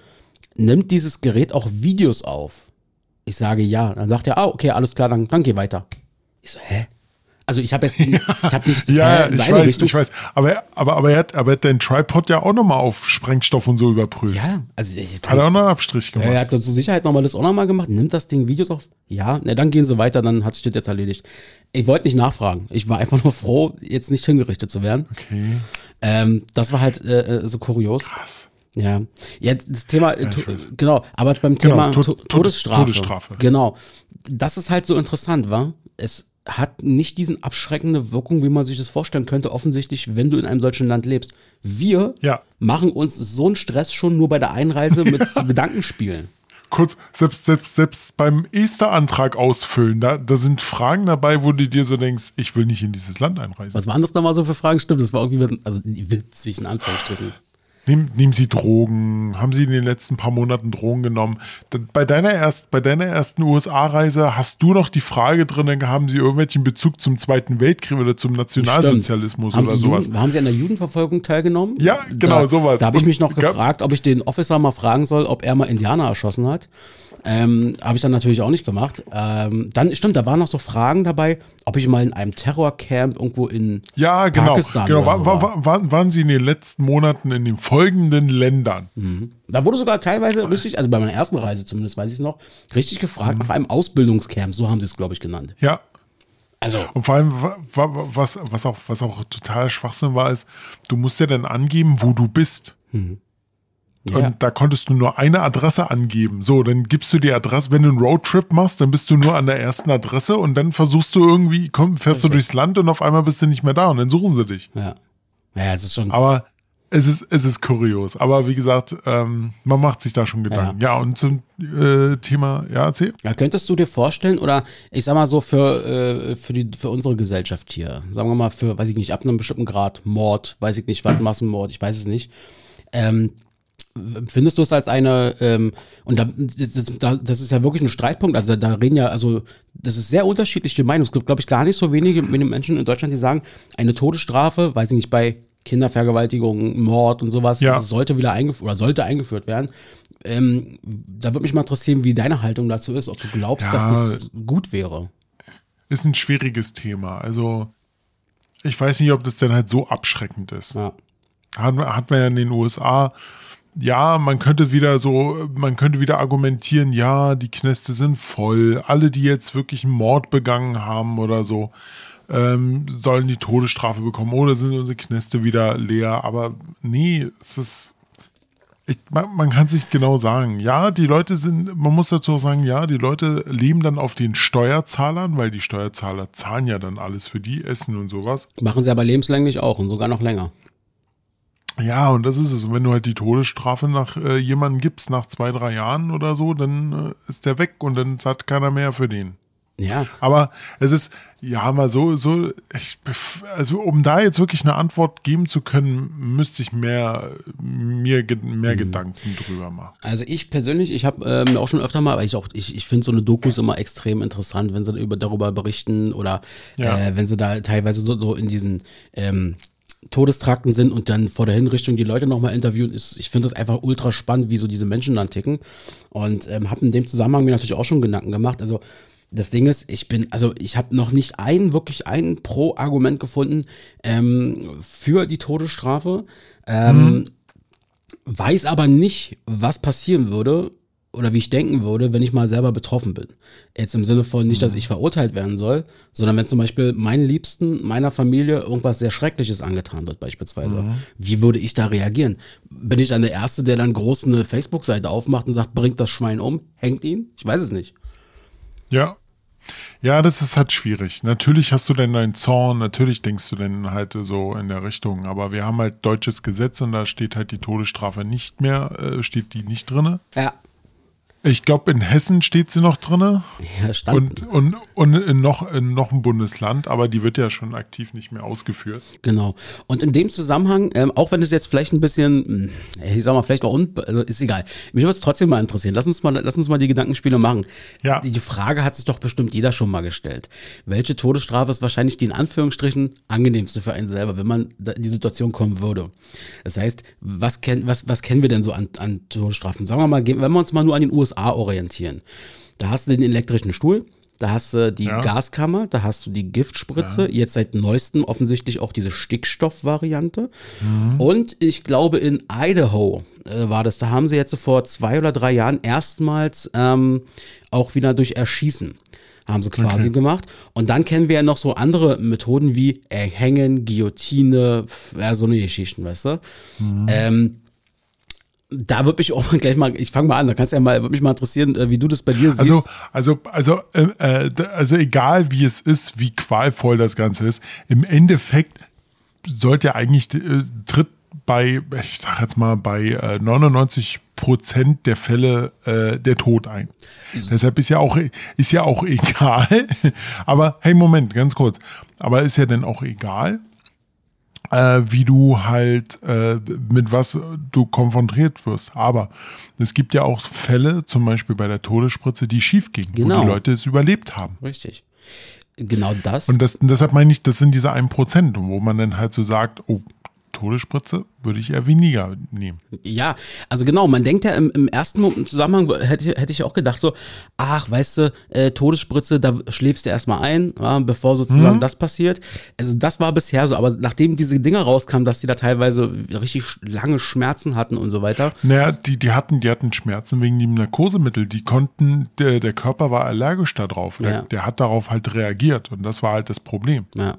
nimmt dieses Gerät auch Videos auf? Ich sage ja. Dann sagt er, ah, okay, alles klar, dann, dann geh weiter. Ich so, hä? Also ich habe jetzt ich hab nicht ja, äh, ich weiß, Richtung- ich weiß. Aber, aber, aber, er hat, aber er hat den Tripod ja auch nochmal auf Sprengstoff und so überprüft. Ja, also ich Hat er auch noch einen Abstrich Ja, gemacht. er hat zur Sicherheit nochmal das auch nochmal gemacht. Nimmt das Ding Videos auf? Ja, na, dann gehen sie weiter, dann hat sich das jetzt erledigt. Ich wollte nicht nachfragen. Ich war einfach nur froh, jetzt nicht hingerichtet zu werden. Okay, Ähm, das war halt äh, äh, so kurios. krass. Ja. Jetzt das Thema, äh, to- weiß. genau, aber beim Genau, Thema to Tod- Todesstrafe. Todesstrafe. Genau. Das ist halt so interessant, wa? Es hat nicht diesen abschreckende Wirkung, wie man sich das vorstellen könnte, offensichtlich, wenn du in einem solchen Land lebst. Wir Ja. machen uns so einen Stress schon nur bei der Einreise mit Gedankenspielen. Kurz, selbst, selbst, selbst beim Easter-Antrag ausfüllen, da, da sind Fragen dabei, wo du dir so denkst, ich will nicht in dieses Land einreisen. Was waren das nochmal so für Fragen? Stimmt, das war irgendwie, also witzig in Anführungsstrichen. Nehmen, nehmen Sie Drogen? Haben Sie in den letzten paar Monaten Drogen genommen? Bei deiner, erst, bei deiner ersten USA-Reise hast du noch die Frage drin, haben Sie irgendwelchen Bezug zum Zweiten Weltkrieg oder zum Nationalsozialismus Haben oder sowas? Juden, haben Sie an der Judenverfolgung teilgenommen? Ja, genau, da, sowas. Da habe ich mich noch gefragt, ob ich den Officer mal fragen soll, ob er mal Indianer erschossen hat. Ähm, habe ich dann natürlich auch nicht gemacht. Ähm, dann, stimmt, da waren noch so Fragen dabei, ob ich mal in einem Terrorcamp irgendwo in Ja, genau. Pakistan genau. War, war, war. war, waren, Sie in den letzten Monaten in den folgenden Ländern? Da wurde sogar teilweise richtig, also bei meiner ersten Reise zumindest, weiß ich es noch, richtig gefragt Mhm. nach einem Ausbildungscamp, so haben sie es, glaube ich, genannt. Ja. Also, Und vor allem, wa- wa- was, was, auch, was auch totaler Schwachsinn war, ist, du musst ja dann angeben, wo du bist. ja. Und da konntest du nur eine Adresse angeben. So, dann gibst du die Adresse, wenn du einen Roadtrip machst, dann bist du nur an der ersten Adresse und dann versuchst du irgendwie, komm, fährst du durchs Land und auf einmal bist du nicht mehr da und dann suchen sie dich. ja. Ja, es ist schon. Aber es ist, es ist kurios. Aber wie gesagt, ähm, man macht sich da schon Gedanken. Ja, und zum äh, Thema, ja, erzähl. Ja, könntest du dir vorstellen, oder ich sag mal so, für, äh, für, die, für unsere Gesellschaft hier, sagen wir mal, für, weiß ich nicht, ab einem bestimmten Grad, Mord, weiß ich nicht, was, Massenmord, ich weiß es nicht. Ähm, findest du es als eine, ähm, und da, das, das, ist ja wirklich ein Streitpunkt, also da reden ja, also das ist sehr unterschiedliche Meinungen. Es gibt, glaube ich, gar nicht so wenige wenige Menschen in Deutschland, die sagen, eine Todesstrafe, weiß ich nicht, bei Kindervergewaltigung, Mord und sowas, Ja. sollte wieder eingeführt oder sollte eingeführt werden. Ähm, da würde mich mal interessieren, wie deine Haltung dazu ist, ob du glaubst, Ja. dass das gut wäre. Ist ein schwieriges Thema. Also, ich weiß nicht, ob das denn halt so abschreckend ist. Ja. hat, hat man ja in den USA. Ja, man könnte wieder so, man könnte wieder argumentieren, ja, die Knäste sind voll. Alle, die jetzt wirklich einen Mord begangen haben oder so, ähm, sollen die Todesstrafe bekommen oder sind unsere Knäste wieder leer. Aber nee, es ist. Ich, man, man kann sich genau sagen, ja, die Leute sind, man muss dazu auch sagen, ja, die Leute leben dann auf den Steuerzahlern, weil die Steuerzahler zahlen ja dann alles für die, Essen und sowas. Machen sie aber lebenslänglich auch und sogar noch länger. Ja, und das ist es. Und wenn du halt die Todesstrafe nach äh, jemandem gibst, nach zwei, drei Jahren oder so, dann äh, ist der weg und dann zahlt keiner mehr für den. Ja. Aber es ist, ja, mal so, so, ich, also um da jetzt wirklich eine Antwort geben zu können, müsste ich mehr, mir mehr Gedanken drüber machen. Also ich persönlich, ich habe ähm, auch schon öfter mal, weil ich auch, ich, ich finde so eine Dokus immer extrem interessant, wenn sie über, darüber berichten oder Ja. äh, wenn sie da teilweise so, so in diesen ähm, Todestrakten sind und dann vor der Hinrichtung die Leute nochmal interviewen. Ist, ich finde das einfach ultra spannend, wie so diese Menschen dann ticken. Und ähm, habe in dem Zusammenhang mir natürlich auch schon Gedanken gemacht. Also das Ding ist, ich bin, also ich habe noch nicht ein, wirklich ein Pro-Argument gefunden ähm, für die Todesstrafe. Ähm, weiß aber nicht, was passieren würde oder wie ich denken würde, wenn ich mal selber betroffen bin. Jetzt im Sinne von nicht, dass ich verurteilt werden soll, sondern wenn zum Beispiel meinen Liebsten, meiner Familie irgendwas sehr Schreckliches angetan wird, beispielsweise. Wie würde ich da reagieren? Bin ich dann der Erste, der dann groß eine Facebook-Seite aufmacht und sagt, bringt das Schwein um, hängt ihn? Ich weiß es nicht. Ja. Ja, das ist halt schwierig. Natürlich hast du denn deinen Zorn, natürlich denkst du denn halt so in der Richtung, aber wir haben halt deutsches Gesetz und da steht halt die Todesstrafe nicht mehr, äh, steht die nicht drinne. Ja. Ich glaube, in Hessen steht sie noch drin. Ja, stand. Und, und, und in, noch, noch ein Bundesland, aber die wird ja schon aktiv nicht mehr ausgeführt. Genau. Und in dem Zusammenhang, ähm, auch wenn es jetzt vielleicht ein bisschen, hm, ich sag mal, vielleicht auch, un also ist egal. Mich würde es trotzdem mal interessieren. Lass uns mal, lass uns mal die Gedankenspiele machen. Ja. Die, die Frage hat sich doch bestimmt jeder schon mal gestellt. Welche Todesstrafe ist wahrscheinlich die in Anführungsstrichen angenehmste für einen selber, wenn man in die Situation kommen würde? Das heißt, was, kenn, was, was kennen wir denn so an, an Todesstrafen? Sagen wir mal, wenn wir uns mal nur an den USA orientieren. Da hast du den elektrischen Stuhl, da hast du die Ja. Gaskammer, da hast du die Giftspritze, jetzt seit neuestem offensichtlich auch diese Stickstoffvariante. Und ich glaube in Idaho äh, war das, da haben sie jetzt vor zwei oder drei Jahren erstmals ähm, auch wieder durch Erschießen haben sie quasi Okay. gemacht. Und dann kennen wir ja noch so andere Methoden wie Erhängen, Guillotine, ja, so eine Geschichten, weißt du? Ähm, da würde mich auch gleich mal, ich fange mal an, da kannst du ja mal, würde mich mal interessieren, äh, wie du das bei dir siehst. Also, also, also, äh, äh, also egal wie es ist, wie qualvoll das Ganze ist, im Endeffekt sollte ja eigentlich äh, tritt bei, ich sag jetzt mal, bei äh, 99 Prozent der Fälle äh, der Tod ein. Deshalb ist ja auch ist ja auch egal. Aber hey, Moment, ganz kurz. Aber ist ja dann auch egal, äh, wie du halt, äh, mit was du konfrontiert wirst. Aber es gibt ja auch Fälle, zum Beispiel bei der Todesspritze, die schief gingen, wo Genau. die Leute es überlebt haben. Richtig. Genau das. Und das, und deshalb meine ich, das sind diese 1%, wo man dann halt so sagt, oh, Todesspritze würde ich eher weniger nehmen. Ja, also genau, man denkt ja im, im ersten Zusammenhang, hätte, hätte ich auch gedacht, so, ach, weißt du, äh, Todesspritze, da schläfst du erstmal ein, ja, bevor sozusagen Mhm. das passiert. Also das war bisher so, aber nachdem diese Dinger rauskamen, dass die da teilweise richtig lange Schmerzen hatten und so weiter. Naja, die, die, hatten, die hatten Schmerzen wegen dem Narkosemittel. Die konnten, der, der Körper war allergisch darauf. Der, Ja. der hat darauf halt reagiert. Und das war halt das Problem. Ja.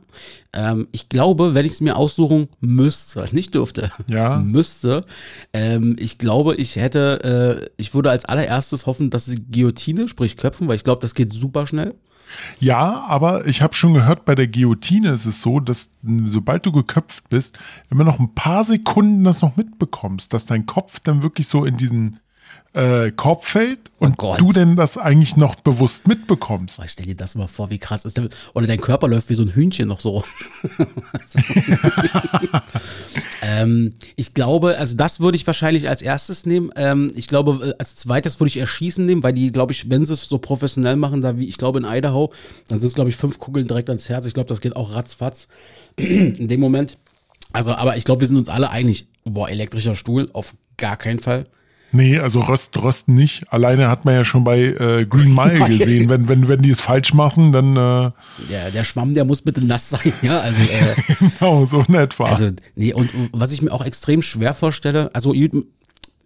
Ähm, ich glaube, wenn ich es mir aussuchen müsste, nicht dürfte, Ja. müsste, ähm, ich glaube, ich hätte, äh, ich würde als allererstes hoffen, dass sie Guillotine, sprich Köpfen, weil ich glaube, das geht super schnell. Ja, aber ich habe schon gehört, bei der Guillotine ist es so, dass sobald du geköpft bist, immer noch ein paar Sekunden das noch mitbekommst, dass dein Kopf dann wirklich so in diesen äh, Korb fällt und Gott. du denn das eigentlich noch bewusst mitbekommst. Boah, stell dir das mal vor, wie krass ist der. Oder dein Körper läuft wie so ein Hühnchen noch so. ähm, ich glaube, also das würde ich wahrscheinlich als erstes nehmen. Ähm, ich glaube, äh, als zweites würde ich Erschießen nehmen, weil die, glaube ich, wenn sie es so professionell machen, da wie ich glaube in Idaho, dann sind es, glaube ich, fünf Kugeln direkt ans Herz. Ich glaube, das geht auch ratzfatz in dem Moment. Also, aber ich glaube, wir sind uns alle einig. Boah, elektrischer Stuhl, auf gar keinen Fall. Nee, also Röst, Rösten nicht. Alleine hat man ja schon bei äh, Green Mile gesehen, wenn, wenn, wenn die es falsch machen, dann äh, Der, der Schwamm, der muss bitte nass sein, ja. Also, äh, genau so in etwa. Also, nee, und was ich mir auch extrem schwer vorstelle, also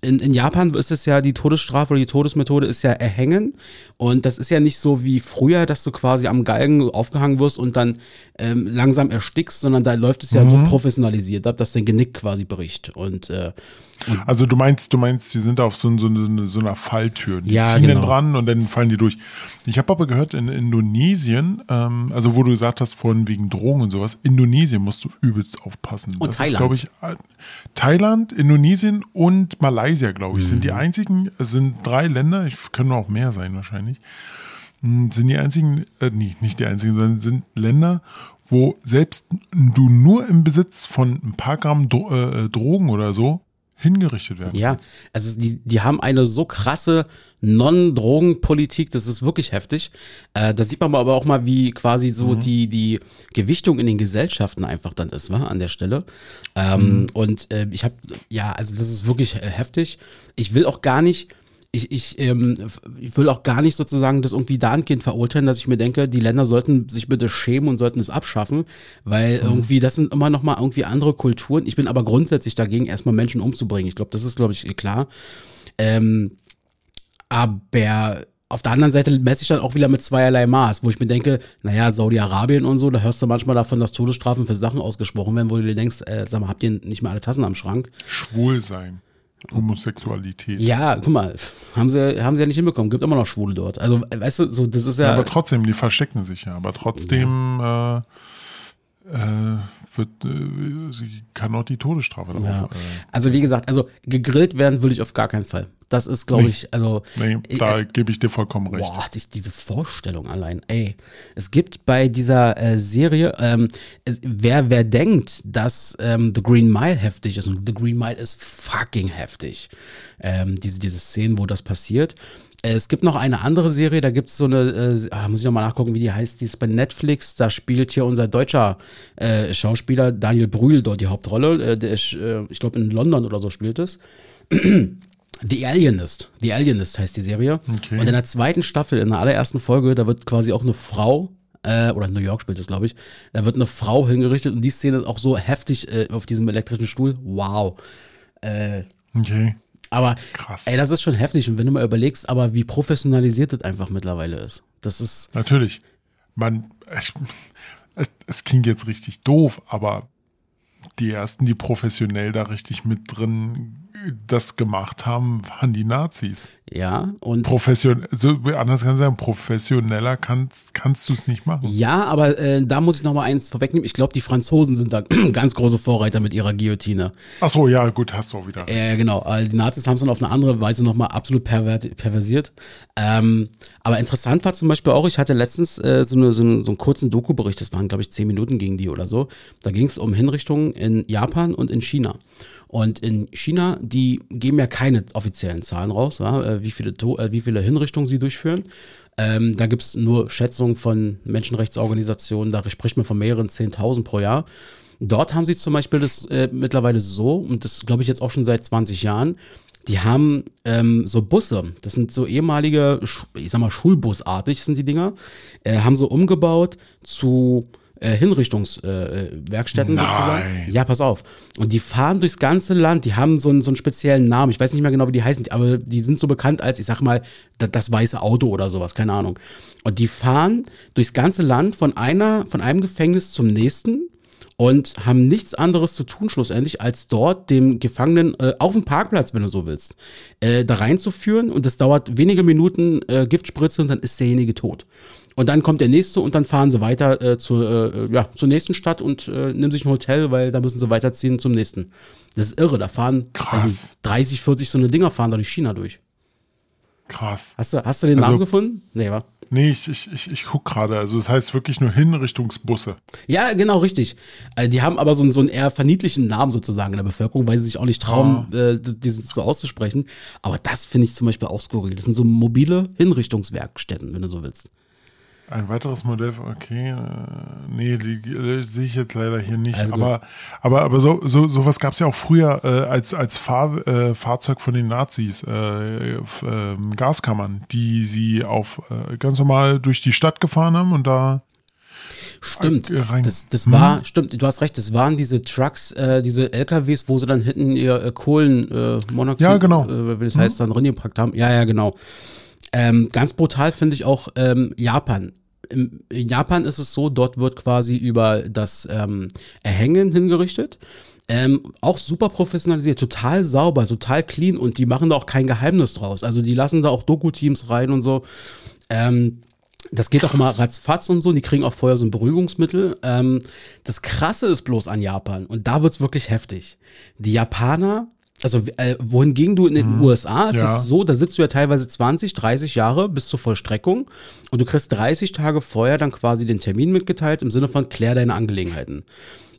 in, in Japan ist es ja die Todesstrafe oder die Todesmethode ist ja Erhängen. Und das ist ja nicht so wie früher, dass du quasi am Galgen aufgehangen wirst und dann ähm, langsam erstickst, sondern da läuft es ja Mhm. so professionalisiert ab, dass dein Genick quasi bricht. Und äh, Also du meinst, du meinst, die sind auf so, so, so, einer Falltür. Die Ja, ziehen genau. den dran und dann fallen die durch. Ich habe aber gehört, in Indonesien, ähm, also wo du gesagt hast, vorhin wegen Drogen und sowas, Indonesien musst du übelst aufpassen. Und das Thailand. ist, glaube ich, äh, Thailand, Indonesien und Malaysia, glaube ich, sind Mhm. die einzigen, es sind drei Länder, ich können auch mehr sein wahrscheinlich, hm, sind die einzigen, äh, nee, nicht die einzigen, sondern sind Länder, wo selbst du nur im Besitz von ein paar Gramm Dro äh, Drogen oder so hingerichtet werden ja, kannst. also die, die haben eine so krasse Non-Drogen-Politik, das ist wirklich heftig. Äh, da sieht man aber auch mal, wie quasi so die, die Gewichtung in den Gesellschaften einfach dann ist, wa, an der Stelle. Ähm, Und äh, ich habe, ja, also das ist wirklich äh, heftig. Ich will auch gar nicht, ich, ich, ähm, ich will auch gar nicht sozusagen das irgendwie dahingehend verurteilen, dass ich mir denke, die Länder sollten sich bitte schämen und sollten es abschaffen, weil irgendwie das sind immer noch mal irgendwie andere Kulturen. Ich bin aber grundsätzlich dagegen, erstmal Menschen umzubringen. Ich glaube, das ist, glaube ich, klar. Ähm, aber auf der anderen Seite messe ich dann auch wieder mit zweierlei Maß, wo ich mir denke, naja, Saudi-Arabien und so, da hörst du manchmal davon, dass Todesstrafen für Sachen ausgesprochen werden, wo du dir denkst, äh, sag mal, habt ihr nicht mehr alle Tassen am Schrank? Schwul sein, Homosexualität. Ja, guck mal, haben sie, haben sie ja nicht hinbekommen, gibt immer noch Schwule dort. Also, weißt du, so, das ist ja. Aber trotzdem, die verstecken sich ja. Aber trotzdem äh, äh, wird, äh, sie kann auch die Todesstrafe darauf. Ja. Äh, Also wie gesagt, also gegrillt werden würde ich auf gar keinen Fall. Das ist, glaube Nee. ich, also. Nee, da gebe ich dir vollkommen recht. Boah, die, diese Vorstellung allein, ey. Es gibt bei dieser äh, Serie, ähm, wer, wer denkt, dass ähm, The Green Mile heftig ist, und The Green Mile ist fucking heftig. Ähm, diese, diese Szenen, wo das passiert. Äh, Es gibt noch eine andere Serie, da gibt es so eine, äh, ah, muss ich noch mal nachgucken, wie die heißt, die ist bei Netflix, da spielt hier unser deutscher äh, Schauspieler Daniel Brühl dort die Hauptrolle. Äh, der ist, äh, ich glaube, in London oder so spielt es. The Alienist. The Alienist heißt die Serie. Okay. Und in der zweiten Staffel, in der allerersten Folge, da wird quasi auch eine Frau, äh, oder New York spielt es, glaube ich, da wird eine Frau hingerichtet und die Szene ist auch so heftig äh, auf diesem elektrischen Stuhl. Wow. Äh, Okay. aber, Krass. ey, das ist schon heftig. Und wenn du mal überlegst, aber wie professionalisiert das einfach mittlerweile ist. Das ist, Natürlich. Man, ich, es klingt jetzt richtig doof, aber die ersten, die professionell da richtig mit drin das gemacht haben, waren die Nazis. Ja, und Profession, so anders kann ich sagen, professioneller kannst, kannst du es nicht machen. Ja, aber äh, da muss ich noch mal eins vorwegnehmen. Ich glaube, die Franzosen sind da ganz große Vorreiter mit ihrer Guillotine. Ach so, ja, gut, hast du auch wieder. recht. Äh, genau, äh, die Nazis haben es dann auf eine andere Weise noch mal absolut pervert, perversiert. Ähm, aber interessant war zum Beispiel auch, ich hatte letztens äh, so, eine, so, einen, so einen kurzen Doku-Bericht, das waren, glaube ich, zehn Minuten gegen die oder so. Da ging es um Hinrichtungen in Japan und in China. Und in China, die geben ja keine offiziellen Zahlen raus, ja, wie, viele äh, wie viele Hinrichtungen sie durchführen. Ähm, da gibt es nur Schätzungen von Menschenrechtsorganisationen, da spricht man von mehreren 10.000 pro Jahr. Dort haben sie zum Beispiel das äh, mittlerweile so, und das glaube ich jetzt auch schon seit 20 Jahren, die haben ähm, so Busse, das sind so ehemalige, ich sag mal, Schulbusartig sind die Dinger, äh, haben so umgebaut zu äh, Hinrichtungswerkstätten äh, Werkstätten Nein. sozusagen. Ja, pass auf. Und die fahren durchs ganze Land, die haben so einen, so einen speziellen Namen, ich weiß nicht mehr genau, wie die heißen, aber die sind so bekannt als, ich sag mal, das, das weiße Auto oder sowas, keine Ahnung. Und die fahren durchs ganze Land von einer, von einem Gefängnis zum nächsten und haben nichts anderes zu tun schlussendlich, als dort dem Gefangenen äh, auf dem Parkplatz, wenn du so willst, äh, da reinzuführen und das dauert wenige Minuten äh, Giftspritze und dann ist derjenige tot. Und dann kommt der nächste und dann fahren sie weiter äh, zur, äh, ja, zur nächsten Stadt und äh, nehmen sich ein Hotel, weil da müssen sie weiterziehen zum nächsten. Das ist irre, da fahren Krass. also 30, 40 so eine Dinger fahren da durch China durch. Krass. Hast du, hast du den Also- Namen gefunden? Nee, wa? Nee, ich, ich, ich, ich guck gerade. Also es heißt wirklich nur Hinrichtungsbusse. Ja, genau, richtig. Äh, die haben aber so einen, so einen eher verniedlichen Namen sozusagen in der Bevölkerung, weil sie sich auch nicht trauen, äh, diesen so auszusprechen. Aber das finde ich zum Beispiel auch skurril. Das sind so mobile Hinrichtungswerkstätten, wenn du so willst. Ein weiteres Modell, okay, äh, nee, die, äh, sehe ich jetzt leider hier nicht. Also aber aber, aber so, so, sowas gab es ja auch früher äh, als, als Fahr, äh, Fahrzeug von den Nazis, äh, ähm, Gaskammern, die sie auf ganz normal durch die Stadt gefahren haben und da Stimmt. Das, das war, stimmt, du hast recht, das waren diese Trucks, diese LKWs, wo sie dann hinten ihr Kohlenmonoxid, Monoxid, Ja, genau. wie das heißt, dann reingepackt haben. Ja, ja, genau. Ähm, ganz brutal finde ich auch ähm, Japan. In Japan ist es so, dort wird quasi über das ähm, Erhängen hingerichtet. Ähm, auch super professionalisiert, total sauber, total clean und die machen da auch kein Geheimnis draus. Also die lassen da auch Doku-Teams rein und so. Ähm, das geht auch immer ratzfatz und so. Die kriegen auch vorher so ein Beruhigungsmittel. Ähm, das Krasse ist bloß an Japan und da wird's wirklich heftig. Die Japaner, also äh, wohingegen du in den USA, es Ja. ist so, da sitzt du ja teilweise 20, 30 Jahre bis zur Vollstreckung und du kriegst 30 Tage vorher dann quasi den Termin mitgeteilt im Sinne von klär deine Angelegenheiten.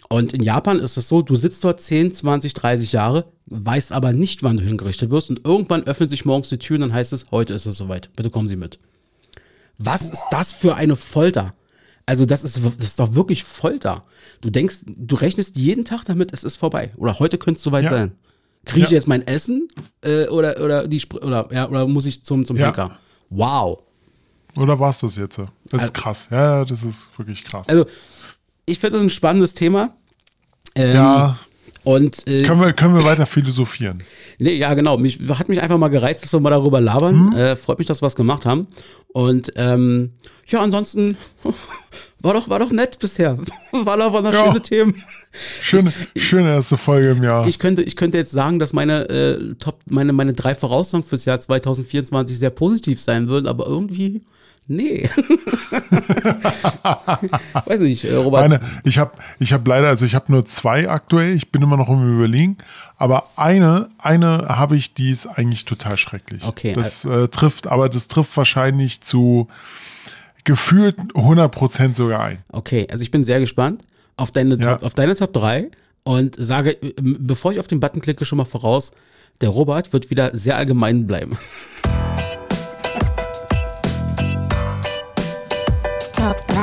Und in Japan ist es so, du sitzt dort 10, 20, 30 Jahre, weißt aber nicht, wann du hingerichtet wirst und irgendwann öffnet sich morgens die Tür und dann heißt es, heute ist es soweit, bitte kommen Sie mit. Was ist das für eine Folter? Also das ist, das ist doch wirklich Folter. Du denkst, du rechnest jeden Tag damit, es ist vorbei. Oder heute könnte es soweit Ja. sein. Kriege ich Ja. jetzt mein Essen äh, oder oder die Spr- oder ja oder muss ich zum zum Ja. Henker? Wow. Oder war es das jetzt? Das ist krass. Ja, das ist wirklich krass. Also ich finde das ein spannendes Thema. Ähm, ja, Und äh, können wir, können wir weiter philosophieren. Nee, ja, genau. Mich, hat mich einfach mal gereizt, dass wir mal darüber labern. Äh, freut mich, dass wir was gemacht haben. Und ähm, ja, ansonsten war doch, war doch nett bisher. War doch, doch Ja. schöne Themen. Schöne, schöne erste Folge im Jahr. Ich könnte, ich könnte jetzt sagen, dass meine äh, Top, meine, meine drei Voraussagen fürs Jahr 2024 sehr positiv sein würden, aber irgendwie, Nee. Weiß nicht, äh, Robert. Meine, ich habe ich hab leider, also ich habe nur zwei aktuell, ich bin immer noch im Überlegen, aber eine, eine habe ich, die ist eigentlich total schrecklich. Okay, Das äh, trifft, aber das trifft wahrscheinlich zu gefühlt 100% sogar ein. Okay, also ich bin sehr gespannt auf deine, Ja. Top, auf deine Top 3 und sage, äh, bevor ich auf den Button klicke, schon mal voraus, der Robert wird wieder sehr allgemein bleiben. Top 3.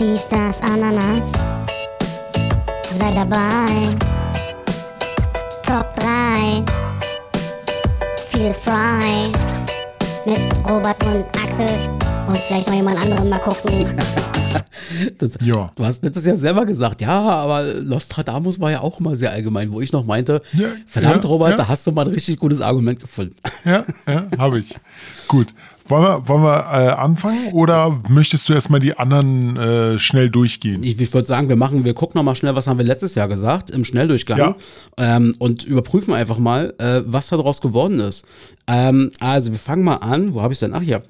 Dies, das, Ananas. Sei dabei. Top 3. Feel frei. Mit Robert und Axel. Und vielleicht noch jemand anderen mal gucken. Das, Ja. Du hast letztes Jahr selber gesagt, ja, aber Nostradamus war ja auch immer sehr allgemein, wo ich noch meinte, Ja, verdammt, ja, Robert, ja. da hast du mal ein richtig gutes Argument gefunden. Ja, ja, habe ich. Gut. Wollen wir, wollen wir äh, anfangen oder möchtest du erstmal die anderen äh, schnell durchgehen? Ich, ich würde sagen, wir machen, wir gucken nochmal schnell, was haben wir letztes Jahr gesagt im Schnelldurchgang Ja. ähm, und überprüfen einfach mal, äh, was daraus geworden ist. Ähm, also wir fangen mal an. Wo habe ich denn? Ach hier.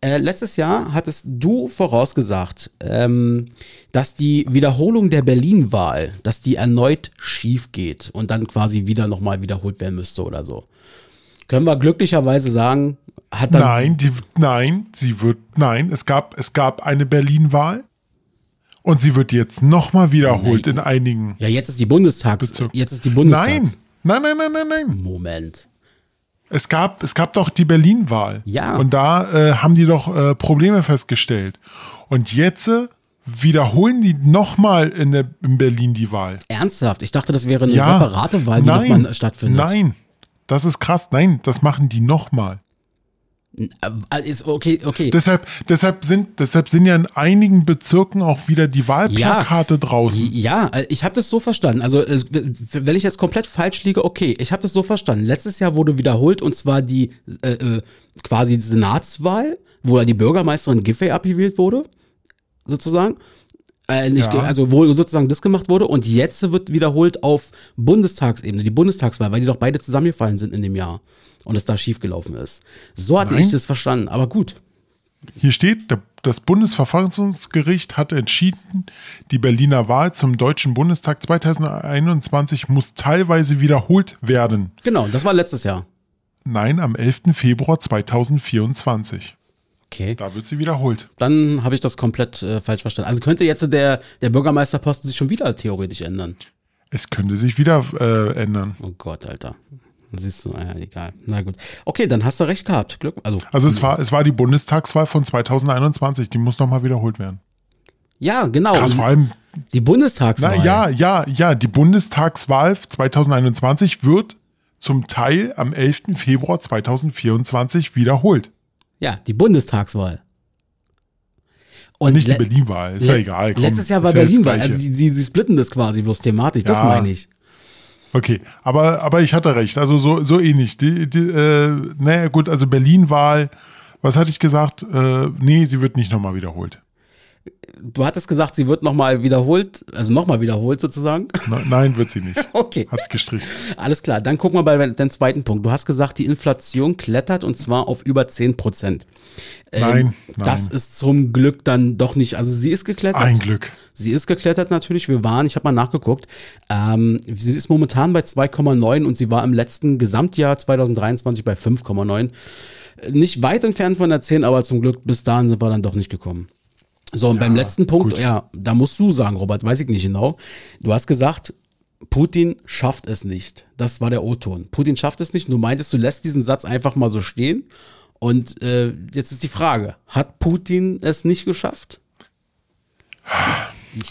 Äh, letztes Jahr hattest du vorausgesagt, ähm, dass die Wiederholung der Berlin-Wahl, dass die erneut schief geht und dann quasi wieder nochmal wiederholt werden müsste oder so. Können wir glücklicherweise sagen, hat dann Nein, die, nein, sie wird, nein, es gab, es gab eine Berlin-Wahl und sie wird jetzt nochmal wiederholt in einigen. ja jetzt ist die Bundestags Bezirk. jetzt ist die Bundestags Nein, nein, nein, nein, nein, nein. Moment. Es gab, es gab doch die Berlin-Wahl. Ja. Und da äh, haben die doch äh, Probleme festgestellt. Und jetzt äh, wiederholen die nochmal in, der- in Berlin die Wahl. Ernsthaft? Ich dachte, das wäre eine Ja. separate Wahl, die nein, nochmal stattfindet. Nein, das ist krass. Nein, das machen die nochmal. Äh, Ist okay, okay. Deshalb, deshalb, sind, deshalb sind ja in einigen Bezirken auch wieder die Wahlplakate draußen. ja, äh, ich habe das so verstanden. Also, äh, wenn ich jetzt komplett falsch liege, okay, ich habe das so verstanden. Letztes Jahr wurde wiederholt und zwar die äh, quasi Senatswahl, wo die Bürgermeisterin Giffey abgewählt wurde, sozusagen. Äh, nicht, Ja. Also wo sozusagen das gemacht wurde und jetzt wird wiederholt auf Bundestagsebene, die Bundestagswahl, weil die doch beide zusammengefallen sind in dem Jahr und es da schiefgelaufen ist. So hatte Nein. ich das verstanden, aber gut. Hier steht, das Bundesverfassungsgericht hat entschieden, die Berliner Wahl zum Deutschen Bundestag 2021 muss teilweise wiederholt werden. Genau, das war letztes Jahr. Nein, am 11. Februar 2024. Okay. Da wird sie wiederholt. Dann habe ich das komplett äh, falsch verstanden. Also könnte jetzt der, der Bürgermeisterposten sich schon wieder theoretisch ändern. Es könnte sich wieder äh, ändern. Oh Gott, Alter. Siehst du, ja, egal. Na gut. Okay, dann hast du recht gehabt. Glück. Also, Also es war, es war die Bundestagswahl von 2021, die muss nochmal wiederholt werden. ja, genau. Krass, vor allem, die na, Bundestagswahl. ja, ja, ja, die Bundestagswahl 2021 wird zum Teil am 11. Februar 2024 wiederholt. Ja, die Bundestagswahl. Und Nicht die Berlin-Wahl, ist ja egal. Komm, letztes Jahr war das Berlin-Wahl. Also, sie, sie, sie splitten das quasi bloß thematisch. Das Ja. meine ich. Okay, aber, aber ich hatte recht, also so, so ähnlich. Die, die, äh, naja, gut, also Berlin-Wahl, was hatte ich gesagt? Äh, nee, sie wird nicht nochmal wiederholt. Du hattest gesagt, sie wird nochmal wiederholt, also nochmal wiederholt sozusagen. Ne- Nein, wird sie nicht. Okay. Hat's gestrichen. Alles klar, dann gucken wir bei dem zweiten Punkt. Du hast gesagt, die Inflation klettert und zwar auf über 10 Prozent. Nein, nein. Das ist zum Glück dann doch nicht, also sie ist geklettert. Ein Glück. Sie ist geklettert natürlich, wir waren, ich habe mal nachgeguckt, ähm, sie ist momentan bei 2,9 und sie war im letzten Gesamtjahr 2023 bei 5,9. Äh, Nicht weit entfernt von der 10, aber zum Glück bis dahin sind wir dann doch nicht gekommen. So, und beim letzten Punkt, gut. ja, da musst du sagen, Robert, weiß ich nicht genau. Du hast gesagt, Putin schafft es nicht. Das war der O-Ton. Putin schafft es nicht. Du meintest, du lässt diesen Satz einfach mal so stehen. Und äh, jetzt ist die Frage, hat Putin es nicht geschafft?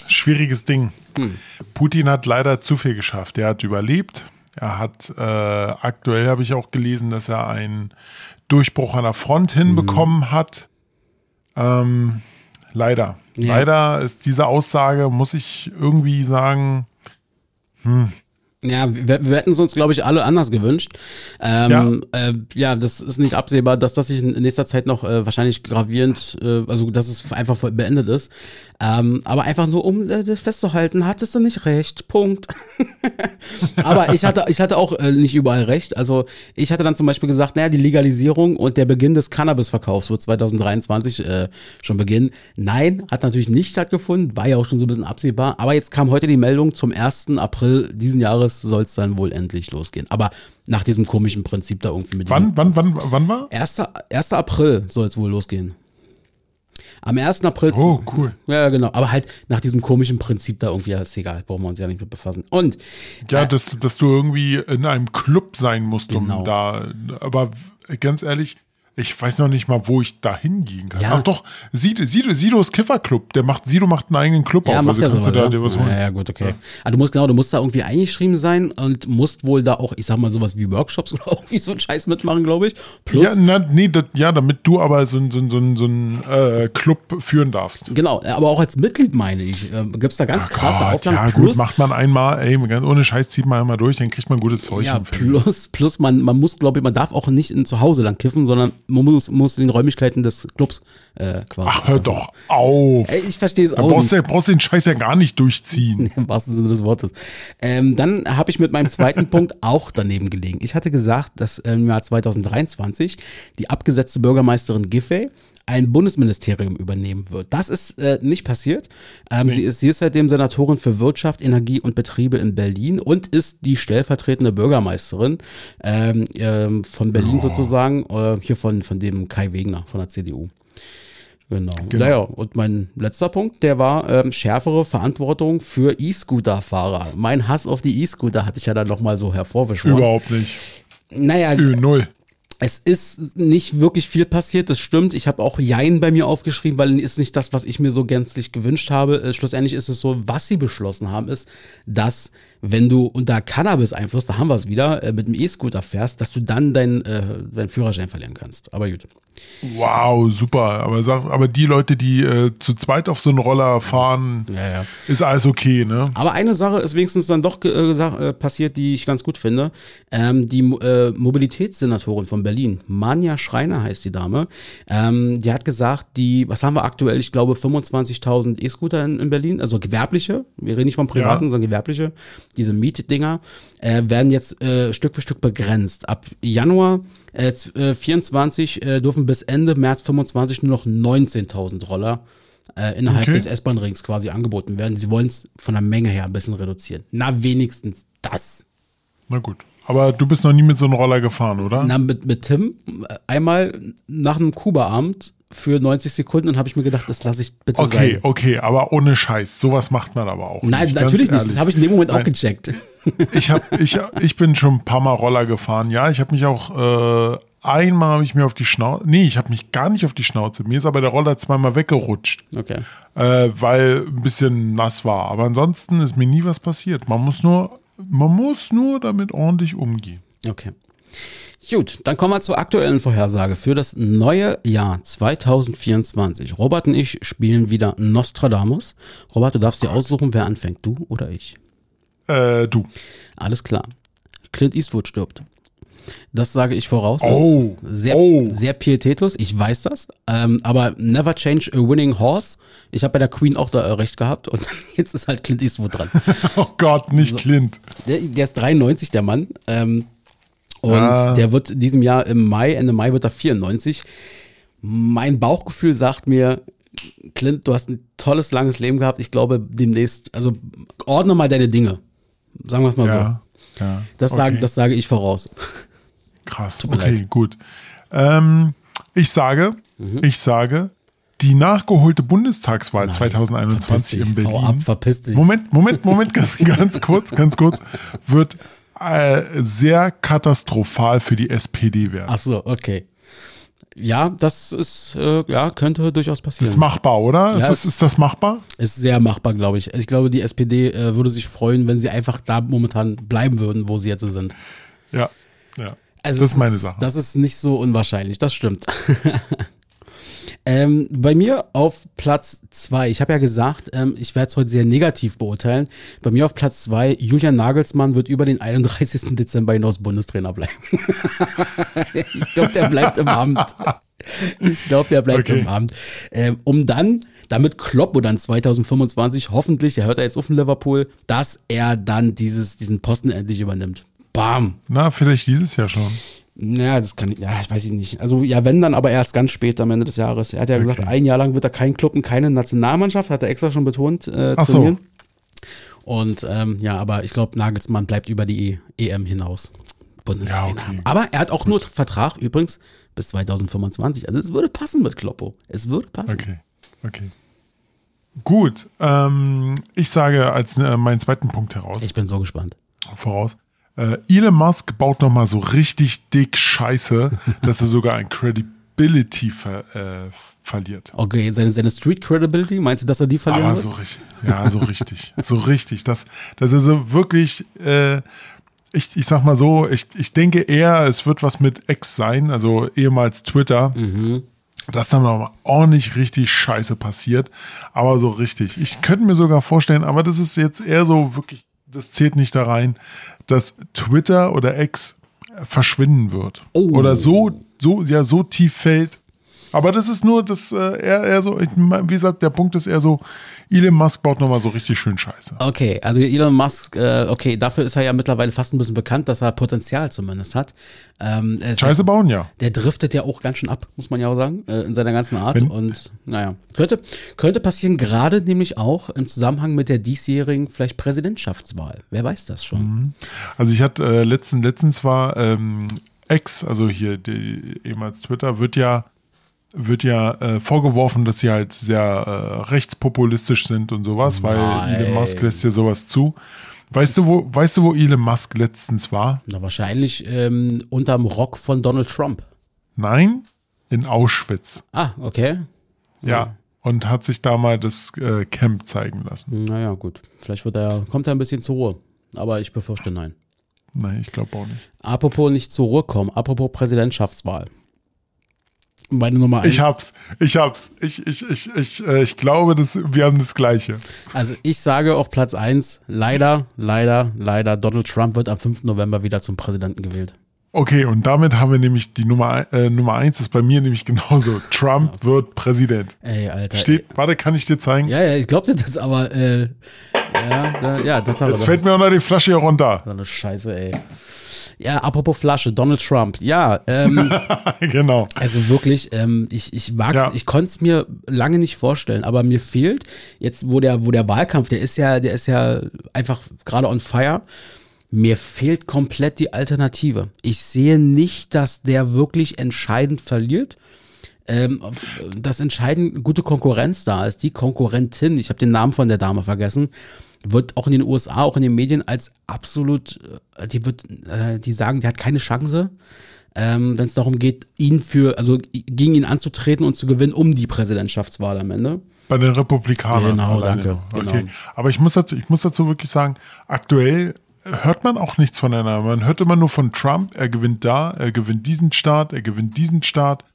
Schwieriges Ding. Hm. Putin hat leider zu viel geschafft. Er hat überlebt. Er hat, äh, aktuell habe ich auch gelesen, dass er einen Durchbruch an der Front hinbekommen hat. Ähm, leider. Ja. Leider ist diese Aussage, muss ich irgendwie sagen, Ja, wir, wir hätten es uns, glaube ich, alle anders gewünscht. Ähm, ja. Äh, ja, das ist nicht absehbar, dass das sich in nächster Zeit noch äh, wahrscheinlich gravierend, äh, also dass es einfach voll beendet ist. Ähm, aber einfach nur, um äh, das festzuhalten, hattest du nicht recht. Punkt. aber ich hatte, ich hatte auch äh, nicht überall recht. Also ich hatte dann zum Beispiel gesagt, naja, die Legalisierung und der Beginn des Cannabisverkaufs wird 2023 äh, schon beginnen. Nein, hat natürlich nicht stattgefunden, war ja auch schon so ein bisschen absehbar. Aber jetzt kam heute die Meldung, zum 1. April diesen Jahres soll es dann wohl endlich losgehen. Aber nach diesem komischen Prinzip da irgendwie mit Wann, wann, wann, wann war? 1. 1. April soll es wohl losgehen. Am 1. April. Oh, cool. Ja, genau. Aber halt nach diesem komischen Prinzip da irgendwie, ja, ist egal, brauchen wir uns ja nicht mit befassen. Und Ja, dass, dass du irgendwie in einem Club sein musst, Genau. um da. Aber ganz ehrlich, ich weiß noch nicht mal, wo ich da hingehen kann. Ja. Ach doch, Sido, Sido, Sidos Kifferclub. Der macht, Sido macht einen eigenen Club Ja, auf. macht Also ja kannst sowas, du da ja. dir was holen. Ja, ja, gut, okay. Also du musst genau, du musst da irgendwie eingeschrieben sein und musst wohl da auch, ich sag mal, sowas wie Workshops oder irgendwie so einen Scheiß mitmachen, glaube ich. Plus, Ja, na, nee, das, ja, damit du aber so, so, so, so einen äh, Club führen darfst. genau, aber auch als Mitglied meine ich, äh, gibt's da ganz krasse Gott, Auflagen. ja, plus, gut, macht man einmal, ey, ohne Scheiß zieht man einmal durch, dann kriegt man gutes Zeug. ja, plus, plus man, man muss, glaube ich, man darf auch nicht in zu Hause lang kiffen, sondern man muss, muss in den Räumlichkeiten des Clubs äh, quasi. Ach, hör doch auf. Ey, ich verstehe es auch brauchst nicht. du brauchst den Scheiß ja gar nicht durchziehen. Im wahrsten Sinne des Wortes. Ähm, dann habe ich mit meinem zweiten Punkt auch daneben gelegen. Ich hatte gesagt, dass im Jahr 2023 die abgesetzte Bürgermeisterin Giffey ein Bundesministerium übernehmen wird. Das ist äh, nicht passiert. Ähm, sie, ist, sie ist seitdem Senatorin für Wirtschaft, Energie und Betriebe in Berlin und ist die stellvertretende Bürgermeisterin ähm, ähm, von Berlin sozusagen, äh, hier von, von dem Kai Wegner von der CDU. Genau. Genau. Naja, und mein letzter Punkt, der war ähm, schärfere Verantwortung für E-Scooter-Fahrer. Mein Hass auf die E-Scooter hatte ich ja dann nochmal so hervorbeschworen. Überhaupt nicht. Naja, Ö, null. es ist nicht wirklich viel passiert, das stimmt. Ich habe auch Jein bei mir aufgeschrieben, weil ist nicht das, was ich mir so gänzlich gewünscht habe. Äh, schlussendlich ist es so, was sie beschlossen haben, ist, dass wenn du unter Cannabis-Einfluss, da haben wir es wieder, äh, mit dem E-Scooter fährst, dass du dann deinen äh, deinen Führerschein verlieren kannst. Aber gut. Wow, super. Aber, sag, aber die Leute, die äh, zu zweit auf so einen Roller fahren, Ja, ja. ist alles okay, ne? Aber eine Sache ist wenigstens dann doch äh, äh, passiert, die ich ganz gut finde. Ähm, die äh, Mobilitätssenatorin von Berlin, Manja Schreiner heißt die Dame, ähm, die hat gesagt, die, was haben wir aktuell? Ich glaube 25.000 E-Scooter in, in Berlin, also gewerbliche, wir reden nicht von privaten, Ja. sondern gewerbliche, diese Mietdinger, äh, werden jetzt äh, Stück für Stück begrenzt. Ab Januar äh, z- äh, 24 äh, dürfen bis Ende März 25 nur noch 19.000 Roller äh, innerhalb Okay. des S-Bahn-Rings quasi angeboten werden. Sie wollen es von der Menge her ein bisschen reduzieren. Na, wenigstens das. Na gut. Aber du bist noch nie mit so einem Roller gefahren, oder? Na, mit, mit Tim äh, einmal nach einem Kuba-Abend für 90 Sekunden und habe ich mir gedacht, das lasse ich bitte Okay, sein. okay, aber ohne Scheiß. Sowas macht man aber auch Nein, nicht. natürlich nicht. Das habe ich in dem Moment auch Nein. gecheckt. Ich, hab, ich, ich bin schon ein paar Mal Roller gefahren. Ja, ich habe mich auch äh, einmal habe ich mir auf die Schnauze. Nee, ich habe mich gar nicht auf die Schnauze. Mir ist aber der Roller zweimal weggerutscht, Okay. äh, weil ein bisschen nass war. Aber ansonsten ist mir nie was passiert. Man muss nur, man muss nur damit ordentlich umgehen. Okay. Gut, dann kommen wir zur aktuellen Vorhersage für das neue Jahr 2024. Robert und ich spielen wieder Nostradamus. Robert, du darfst dir aussuchen, wer anfängt, du oder ich. Äh, du. Alles klar. Clint Eastwood stirbt. Das sage ich voraus. Oh. Ist sehr, Oh. sehr pietätlos, ich weiß das. Ähm, aber never change a winning horse. Ich habe bei der Queen auch da äh, recht gehabt und jetzt ist halt Clint Eastwood dran. Oh Gott, nicht Clint. Der, der ist 93, der Mann. Ähm, und Ah. der wird diesem Jahr im Mai, Ende Mai wird er 94. Mein Bauchgefühl sagt mir, Clint, du hast ein tolles, langes Leben gehabt. Ich glaube, demnächst, also ordne mal deine Dinge. Sagen wir es mal so. Ja. ja. Das, okay. sage, das sage ich voraus. Krass, okay, leid. gut. Ähm, ich sage, Mhm. ich sage, die nachgeholte Bundestagswahl 2021 in Verpiss dich, Berlin. hau ab, verpiss dich. Moment, Moment, Moment, ganz, ganz kurz, ganz kurz, wird äh, sehr katastrophal für die SPD werden. Ach so, okay. Ja, das ist, äh, ja, könnte durchaus passieren. ist machbar, oder? ist, Ja, das, ist das machbar? Ist sehr machbar, glaube ich. Ich glaube, die SPD äh, würde sich freuen, wenn sie einfach da momentan bleiben würden, wo sie jetzt sind. Ja, ja. Also das ist meine Sache. Das ist nicht so unwahrscheinlich, das stimmt. ähm, bei mir auf Platz zwei. ich habe ja gesagt, ähm, ich werde es heute sehr negativ beurteilen. Bei mir auf Platz zwei. Julian Nagelsmann wird über den 31. Dezember hinaus Bundestrainer bleiben. ich glaube, der bleibt im Amt. Ich glaube, der bleibt Okay. im Amt. Ähm, um dann damit Kloppo dann 2025 hoffentlich, er hört er jetzt auf in Liverpool, dass er dann dieses, diesen Posten endlich übernimmt. Bam. Na, vielleicht dieses Jahr schon. Ja, das kann ich, ja, ich weiß ich nicht. Also, ja, wenn dann aber erst ganz spät am Ende des Jahres. Er hat ja gesagt, Okay. ein Jahr lang wird er kein Club und keine Nationalmannschaft, hat er extra schon betont, äh, Ach so. trainieren. Und ähm, ja, aber ich glaube, Nagelsmann bleibt über die EM hinaus. Ja, okay. Aber er hat auch nur Vertrag übrigens bis 2025. Also es würde passen mit Kloppo. Es würde passen. Okay, okay. Gut, ähm, ich sage als äh, meinen zweiten Punkt heraus, Ich bin so gespannt. voraus. Äh, Elon Musk baut nochmal so richtig dick Scheiße, dass er sogar ein Credibility ver, äh, verliert. Okay, seine, seine Street Credibility, meinst du, dass er die verlieren Aber wird? so richtig, ja, so richtig, so richtig. Das, das ist so wirklich, äh, ich, ich sag mal so, ich, ich denke eher, es wird was mit X sein, also ehemals Twitter, dass dann noch mal ordentlich richtig Scheiße passiert, aber so richtig. Ich könnte mir sogar vorstellen, aber das ist jetzt eher so wirklich, das zählt nicht da rein, dass Twitter oder X verschwinden wird. Oh. Oder so, so, ja, so tief fällt. Aber das ist nur das äh, eher, eher so, ich, wie gesagt, der Punkt ist eher so, Elon Musk baut nochmal so richtig schön Scheiße. Okay, also Elon Musk, äh, okay, dafür ist er ja mittlerweile fast ein bisschen bekannt, dass er Potenzial zumindest hat. Ähm, Scheiße bauen, ja. Der driftet ja auch ganz schön ab, muss man ja auch sagen, äh, in seiner ganzen Art. Wenn- und naja, könnte, könnte passieren, gerade nämlich auch im Zusammenhang mit der diesjährigen vielleicht Präsidentschaftswahl. Wer weiß das schon? Also ich hatte äh, letzten, letztens war ähm, X, also hier die, ehemals Twitter, wird ja wird ja äh, vorgeworfen, dass sie halt sehr äh, rechtspopulistisch sind und sowas, weil Nein. Elon Musk lässt ja sowas zu. Weißt du, wo, weißt du, wo Elon Musk letztens war? Na, wahrscheinlich ähm, unterm Rock von Donald Trump. Nein, in Auschwitz. Ah, okay. Ja. Und hat sich da mal das äh, Camp zeigen lassen. Naja, gut. Vielleicht wird er, kommt er ein bisschen zur Ruhe. Aber ich befürchte nein. Nein, ich glaube auch nicht. Apropos nicht zur Ruhe kommen, apropos Präsidentschaftswahl. Meine Nummer eins. Ich hab's, ich hab's. Ich, ich, ich, ich, äh, ich glaube, dass wir haben das Gleiche. Also ich sage auf Platz 1, leider, leider, leider, Donald Trump wird am 5. November wieder zum Präsidenten gewählt. Okay, und damit haben wir nämlich die Nummer, äh, Nummer eins ist bei mir nämlich genauso. Trump wird Präsident. Ey, Alter. Steht, warte, kann ich dir zeigen? Ja, ja, ich glaube dir das, aber äh, ja, da, ja, das haben wir Jetzt doch. fällt mir unter die Flasche hier runter. So eine Scheiße, ey. Ja, apropos Flasche, Donald Trump. Ja, ähm, genau. also wirklich, ähm, ich, ich mag's, Ja. ich konnte es mir lange nicht vorstellen, aber mir fehlt jetzt, wo der, wo der Wahlkampf, der ist ja, der ist ja einfach gerade on fire. Mir fehlt komplett die Alternative. Ich sehe nicht, dass der wirklich entscheidend verliert. Ähm, dass entscheidend gute Konkurrenz da ist. Die Konkurrentin, ich habe den Namen von der Dame vergessen, wird auch in den USA, auch in den Medien als absolut, äh, die wird, äh, die sagen, die hat keine Chance, ähm, wenn es darum geht, ihn für, also gegen ihn anzutreten und zu gewinnen, um die Präsidentschaftswahl am Ende. Bei den Republikanern. Genau, alleine danke, nur. genau. Okay. Aber ich muss, dazu, ich muss dazu wirklich sagen, aktuell hört man auch nichts voneinander. Man hört immer nur von Trump, er gewinnt da, er gewinnt diesen Staat, er gewinnt diesen Staat.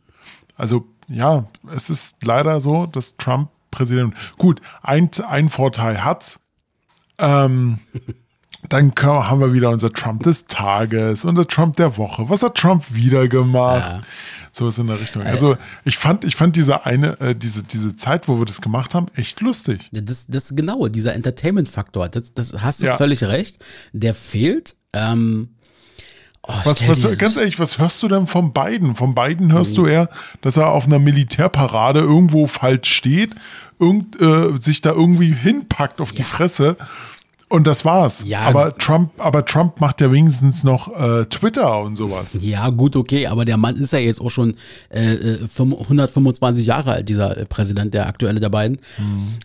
Also ja, es ist leider so, dass Trump Präsident. Gut, ein, ein Vorteil hat's. Ähm, dann können, haben wir wieder unser Trump des Tages und der Trump der Woche. Was hat Trump wieder gemacht? So ist in der Richtung. Also ich fand, ich fand diese eine, äh, diese, diese Zeit, wo wir das gemacht haben, echt lustig. Ja, Das, das genau, dieser Entertainment-Faktor, das, das hast du Ja. völlig recht. Der fehlt. Ähm, oh, Was, was, ganz ehrlich, was hörst du denn von beiden? Von beiden hörst Mhm. du eher, dass er auf einer Militärparade irgendwo falsch steht, irgend, äh, sich da irgendwie hinpackt auf die Fresse. Und das war's. Ja. aber Trump, aber Trump macht ja wenigstens noch äh, Twitter und sowas. Ja, gut, okay, aber der Mann ist ja jetzt auch schon äh, äh, fünf- 125 Jahre alt, dieser äh, Präsident, der aktuelle der beiden.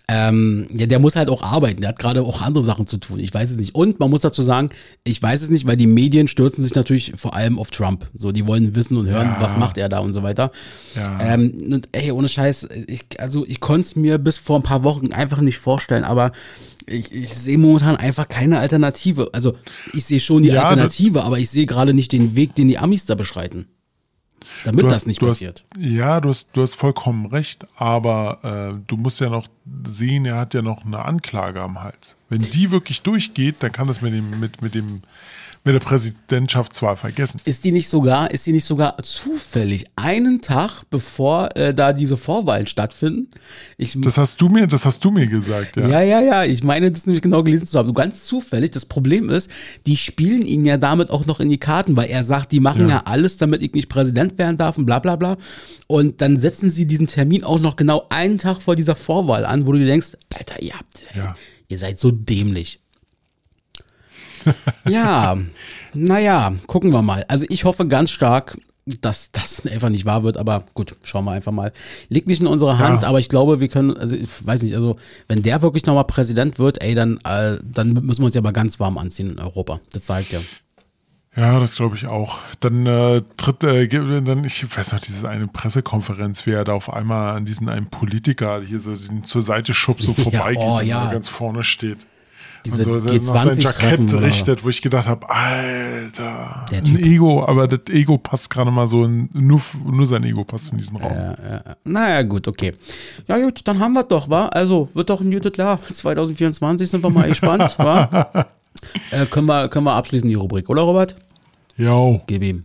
Ähm, ja, der muss halt auch arbeiten, der hat gerade auch andere Sachen zu tun. Ich weiß es nicht. Und man muss dazu sagen, ich weiß es nicht, weil die Medien stürzen sich natürlich vor allem auf Trump. So, die wollen wissen und hören, Ja. was macht er da und so weiter. Ja. Ähm, und ey, ohne Scheiß, ich, also ich konnte es mir bis vor ein paar Wochen einfach nicht vorstellen, aber ich, ich sehe momentan einfach keine Alternative. Also ich sehe schon die Ja, Alternative, aber ich sehe gerade nicht den Weg, den die Amis da beschreiten. Damit Du das hast- nicht passiert. Hast, ja, du hast, du hast vollkommen recht, aber äh, du musst ja noch sehen, er hat ja noch eine Anklage am Hals. Wenn die wirklich durchgeht, dann kann das mit dem, mit, mit dem, mit der Präsidentschaftswahl vergessen. Ist die nicht sogar, ist die nicht sogar zufällig einen Tag bevor äh, da diese Vorwahlen stattfinden? Ich, Das hast du mir, das hast du mir gesagt, ja. ja, ja, ja. Ich meine, das nämlich genau gelesen zu haben. Ganz zufällig. Das Problem ist, die spielen ihn ja damit auch noch in die Karten, weil er sagt, die machen ja, Ja. alles, damit ich nicht Präsident werden darf und bla bla bla. Und dann setzen sie diesen Termin auch noch genau einen Tag vor dieser Vorwahl an, wo du dir denkst, Alter, ihr habt, Ja. ihr seid so dämlich. ja, naja, gucken wir mal. Also ich hoffe ganz stark, dass das einfach nicht wahr wird, aber gut, schauen wir einfach mal. Liegt nicht in unserer Hand, Ja. aber ich glaube, wir können, also ich weiß nicht, also wenn der wirklich nochmal Präsident wird, ey, dann, äh, dann müssen wir uns ja aber ganz warm anziehen in Europa. Das zeigt ja. Ja, das glaube ich auch. Dann äh, tritt, äh, dann, ich weiß noch, diese eine Pressekonferenz, wie er da auf einmal an diesen einen Politiker hier so zur Seite schubst, so Ja, vorbeigeht oh, und ja. da ganz vorne steht. Diese und so noch sein G20-Treffen Jackett oder- richtet, wo ich gedacht habe, Alter, Der ein. Ego, aber das Ego passt gerade mal so, in, nur, nur sein Ego passt in diesen Raum. Ja, ja. Naja, gut, okay. Ja, gut, dann haben wir doch, wa? Also, wird doch ein gutes Jahr. 2024 sind wir mal gespannt, wa? Äh, können, wir, können wir abschließen, die Rubrik, oder, Robert? Jo. Gib ihm.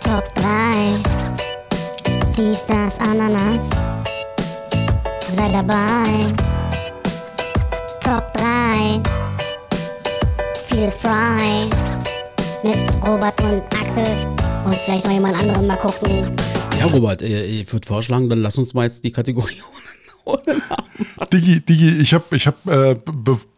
Top 3. Dies, das, Ananas. Sei dabei. Top 3. Feel frei. Mit Robert und Axel. Und vielleicht noch jemand anderen mal gucken. Ja, Robert, äh, ich würde vorschlagen, dann lass uns mal jetzt die Kategorie ohne, ohne Namen. Digi, Digi, ich habe, ich habe,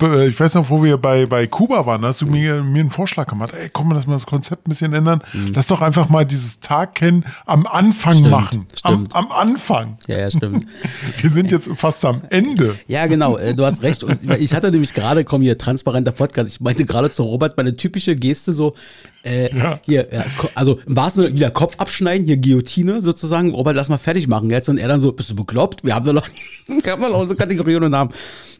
äh, ich weiß noch, wo wir bei, bei Kuba waren, hast du mir, mir einen Vorschlag gemacht. Ey, komm, lass mal das Konzept ein bisschen ändern. Lass doch einfach mal dieses Tag kennen am Anfang Stimmt, machen. Am, stimmt. am Anfang. Ja, ja, stimmt. Wir sind jetzt fast am Ende. Ja, genau, äh, du hast recht. Und ich hatte nämlich gerade, komm hier, transparenter Podcast, ich meinte gerade zu Robert meine typische Geste so, äh, Ja. hier, ja, also im wahrsten Sinne wieder Kopf abschneiden, hier Guillotine sozusagen, Robert, lass mal fertig machen jetzt. Und er dann so, bist du bekloppt? Wir haben doch noch, haben doch noch unsere Kategorie und Namen.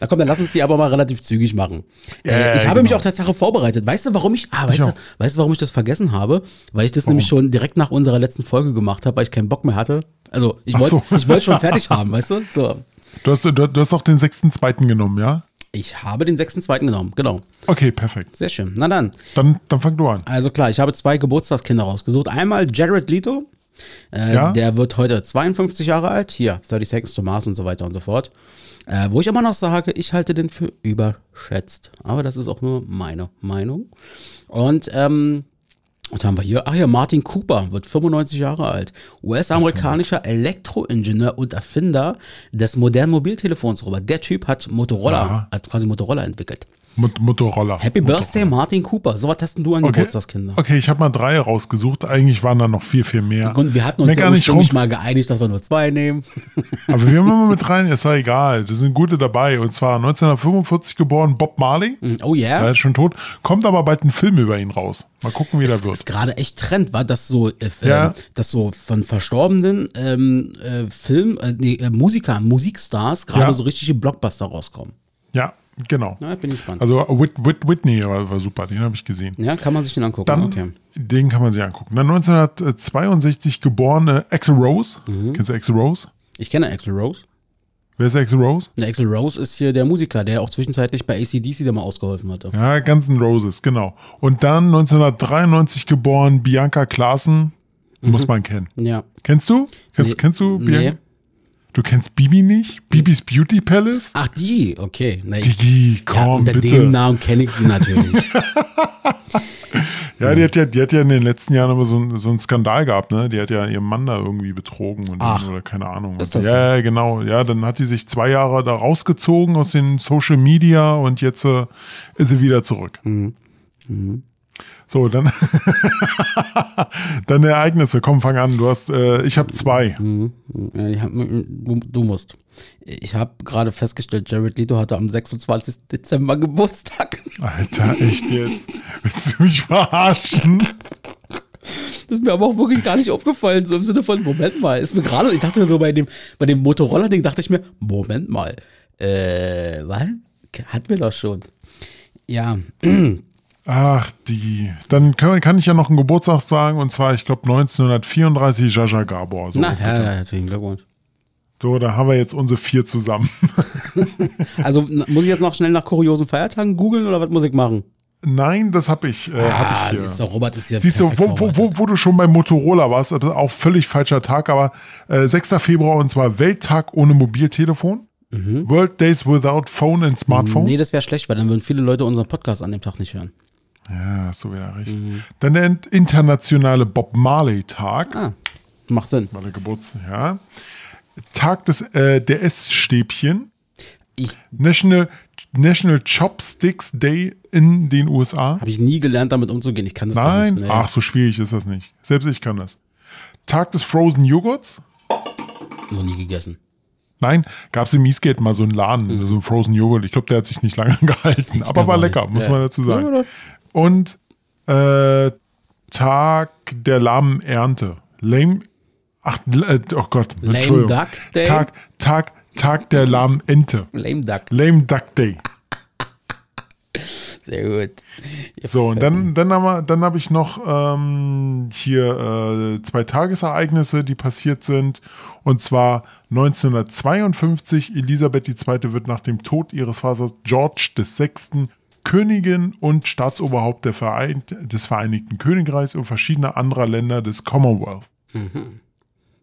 Na komm, dann lass uns die aber mal relativ zügig machen. Äh, ich habe mich genau. auch tatsächlich vorbereitet. Weißt du, warum ich, ah, weißt du, auch. weißt du, warum ich das vergessen habe? Weil ich das nämlich schon direkt nach unserer letzten Folge gemacht habe, weil ich keinen Bock mehr hatte. Also, ich wollte so. ich wollte schon fertig haben, weißt du? So. Du hast, du, du hast auch den sechsten, zweiten genommen, ja? Ich habe den 6.2. genommen, genau. Okay, perfekt. Sehr schön. Na dann, Dann, dann fang du an. also klar, ich habe zwei Geburtstagskinder rausgesucht. Einmal Jared Leto, äh, Ja? der wird heute 52 Jahre alt. Hier, 30 Seconds to Mars und so weiter und so fort. Äh, wo ich immer noch sage, ich halte den für überschätzt. Aber das ist auch nur meine Meinung. Und, ähm, was haben wir hier? Ach ja, Martin Cooper wird 95 Jahre alt. US-amerikanischer Elektroingenieur und Erfinder des modernen Mobiltelefons, Robert. Der Typ hat Motorola, Aha. hat quasi Motorola entwickelt. Mot Motorroller. Happy Motorroller. Birthday, Martin Cooper. So was hast denn du an Okay. Geburtstagskinder? okay, ich habe mal drei rausgesucht. Eigentlich waren da noch viel, viel mehr. Und wir hatten uns ja nicht rum. mal geeinigt, dass wir nur zwei nehmen. Aber wir haben mal mit rein, ist ja egal. Da sind gute dabei. Und zwar 1945 geboren Bob Marley. Oh Er yeah. ist schon tot. Kommt aber bald ein Film über ihn raus. Mal gucken, wie der ist wird. gerade echt Trend, war das so, äh, Ja. ähm, dass so von verstorbenen ähm, äh, Film, äh, nee, äh, Musiker, Musikstars gerade Ja. so richtige Blockbuster rauskommen. Ja, genau. Na, bin ich gespannt. Also Whit Whit Whitney war, war super, den habe ich gesehen. ja, kann man sich den angucken. Dann, okay. den kann man sich angucken. Dann 1962 geborene Axel Rose. Mhm. Kennst du Axel Rose? Ich kenne Axel Rose. Wer ist Axel Rose? Der Axel Rose ist hier der Musiker, der auch zwischenzeitlich bei ACDC da mal ausgeholfen hatte. Ja, Guns N' Roses, genau. Und dann 1993 geboren Bianca Klaassen. Muss man kennen. Ja. Kennst du? Kennst, Nee. kennst du Nee. Du kennst Bibi nicht? Bibis Beauty Palace? Ach, die, okay. Na, ich, Digi, ja, komm, unter bitte. dem Namen kenne ich sie natürlich. Ja, die hat ja, die hat ja in den letzten Jahren immer so, einen- so einen Skandal gehabt, ne? Die hat ja ihren Mann da irgendwie betrogen und Ach. oder keine Ahnung. Ist das so? ja, ja, genau. Ja, dann hat die sich zwei Jahre da rausgezogen aus den Social Media und jetzt äh, ist sie wieder zurück. Mhm. So, dann dann Ereignisse. Komm, fang an. Du hast, äh, ich habe zwei. Du, du musst. Ich habe gerade festgestellt, Jared Leto hatte am 26. Dezember Geburtstag. Alter, echt jetzt? Willst du mich verarschen? Das ist mir aber auch wirklich gar nicht aufgefallen, so im Sinne von, Moment mal, ist mir gerade, ich dachte so bei dem, bei dem Motorola-Ding, dachte ich mir, Moment mal, äh, was? Hatten wir doch schon. Ja, Ach, die. Dann kann, kann ich ja noch einen Geburtstag sagen und zwar, ich glaube 1934 Jaja Gabor. So, na, ja, herzlichen Glückwunsch. So, da haben wir jetzt unsere vier zusammen. Also muss ich jetzt noch schnell nach kuriosen Feiertagen googeln oder was muss ich machen? Nein, das habe ich, äh, hab ich hier. Ah, siehst du, Robert ist ja Siehst du, wo, wo, wo, wo du schon bei Motorola warst, das ist auch völlig falscher Tag, aber äh, 6. Februar und zwar Welttag ohne Mobiltelefon. World Days Without Phone and Smartphone. Mhm. Nee, das wäre schlecht, weil dann würden viele Leute unseren Podcast an dem Tag nicht hören. Ja, hast du wieder recht. Mhm. Dann der internationale Bob Marley Tag. Ah, macht Sinn. Der Geburtstag, ja. Tag des, äh, der Essstäbchen. Ich National, National Chopsticks Day in den USA. habe ich nie gelernt, damit umzugehen. Ich kann das gar Nein, nicht. Nee. ach, so schwierig ist das nicht. Selbst ich kann das. Tag des Frozen Joghurts. Noch nie gegessen. Nein, gab es im Eastgate mal so einen Laden, so einen Frozen Joghurt. Ich glaube, der hat sich nicht lange gehalten, aber glaub war lecker, nicht. muss Ja. man dazu Ja, sagen. oder? Und äh, Tag der lahmen Ernte. Lame, ach, äh, oh Gott, Lame Entschuldigung. Duck Day? Tag, Tag, Tag der lahmen Ente. Lame Duck. Lame Duck Day. Sehr gut. So, und dann, dann haben wir, dann habe ich noch ähm, hier äh, zwei Tagesereignisse, die passiert sind. Und zwar 1952, Elisabeth II. wird nach dem Tod ihres Vaters George VI. Königin und Staatsoberhaupt der Vereint, des Vereinigten Königreichs und verschiedener anderer Länder des Commonwealth.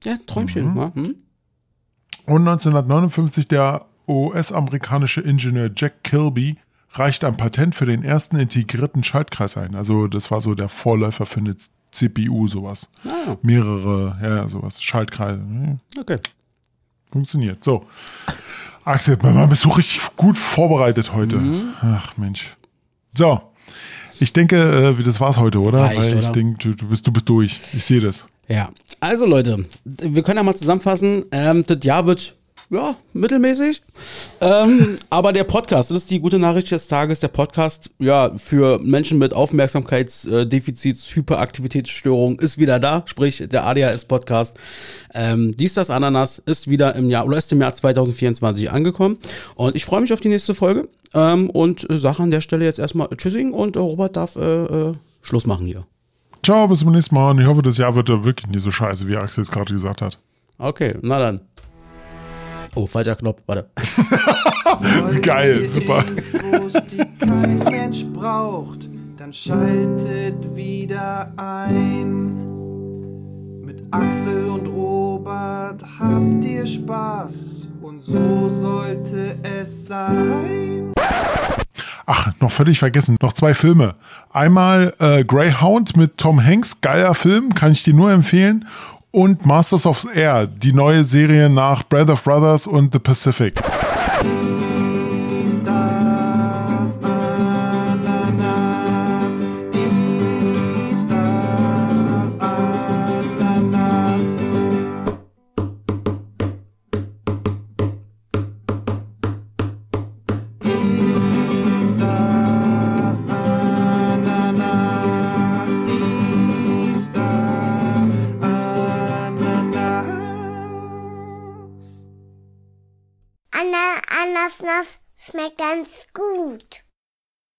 Ja, Träumchen. Mhm. wa? Hm? Und 1959 der US-amerikanische Ingenieur Jack Kilby reicht ein Patent für den ersten integrierten Schaltkreis ein. Also das war so der Vorläufer für eine CPU, sowas. Ah, Mehrere, ja, sowas, Schaltkreise. Okay. Funktioniert. So. Axel, man bist du richtig gut vorbereitet heute. Mhm. Ach Mensch. So. Ich denke, äh, wie das war's heute, oder? Reicht, Weil ich oder? denke, du, du, bist, du bist durch. Ich sehe das. Ja, also Leute, wir können ja mal zusammenfassen. Ähm, das Jahr wird ja mittelmäßig, ähm, aber der Podcast, das ist die gute Nachricht des Tages. Der Podcast, ja, für Menschen mit Aufmerksamkeitsdefizits, Hyperaktivitätsstörung ist wieder da. Sprich, der ADHS-Podcast. Ähm, dies, das Ananas ist wieder im Jahr oder ist im Jahr 2024 angekommen. Und ich freue mich auf die nächste Folge. Ähm, und sage an der Stelle jetzt erstmal Tschüssing und äh, Robert darf äh, äh, Schluss machen hier. Ciao, bis zum nächsten Mal. Und ich hoffe, das Jahr wird da wirklich nicht so scheiße, wie Axel es gerade gesagt hat. Okay, na dann. Oh, falscher Knopf, warte. Geil, super. Infos, die kein Mensch braucht, dann schaltet wieder ein. Mit Axel und Robert habt ihr Spaß und so sollte es sein. Ach, noch völlig vergessen. Noch zwei Filme. Einmal äh, Greyhound mit Tom Hanks, geiler Film, kann ich dir nur empfehlen. Und Masters of Air, die neue Serie nach Breath of Brothers und The Pacific.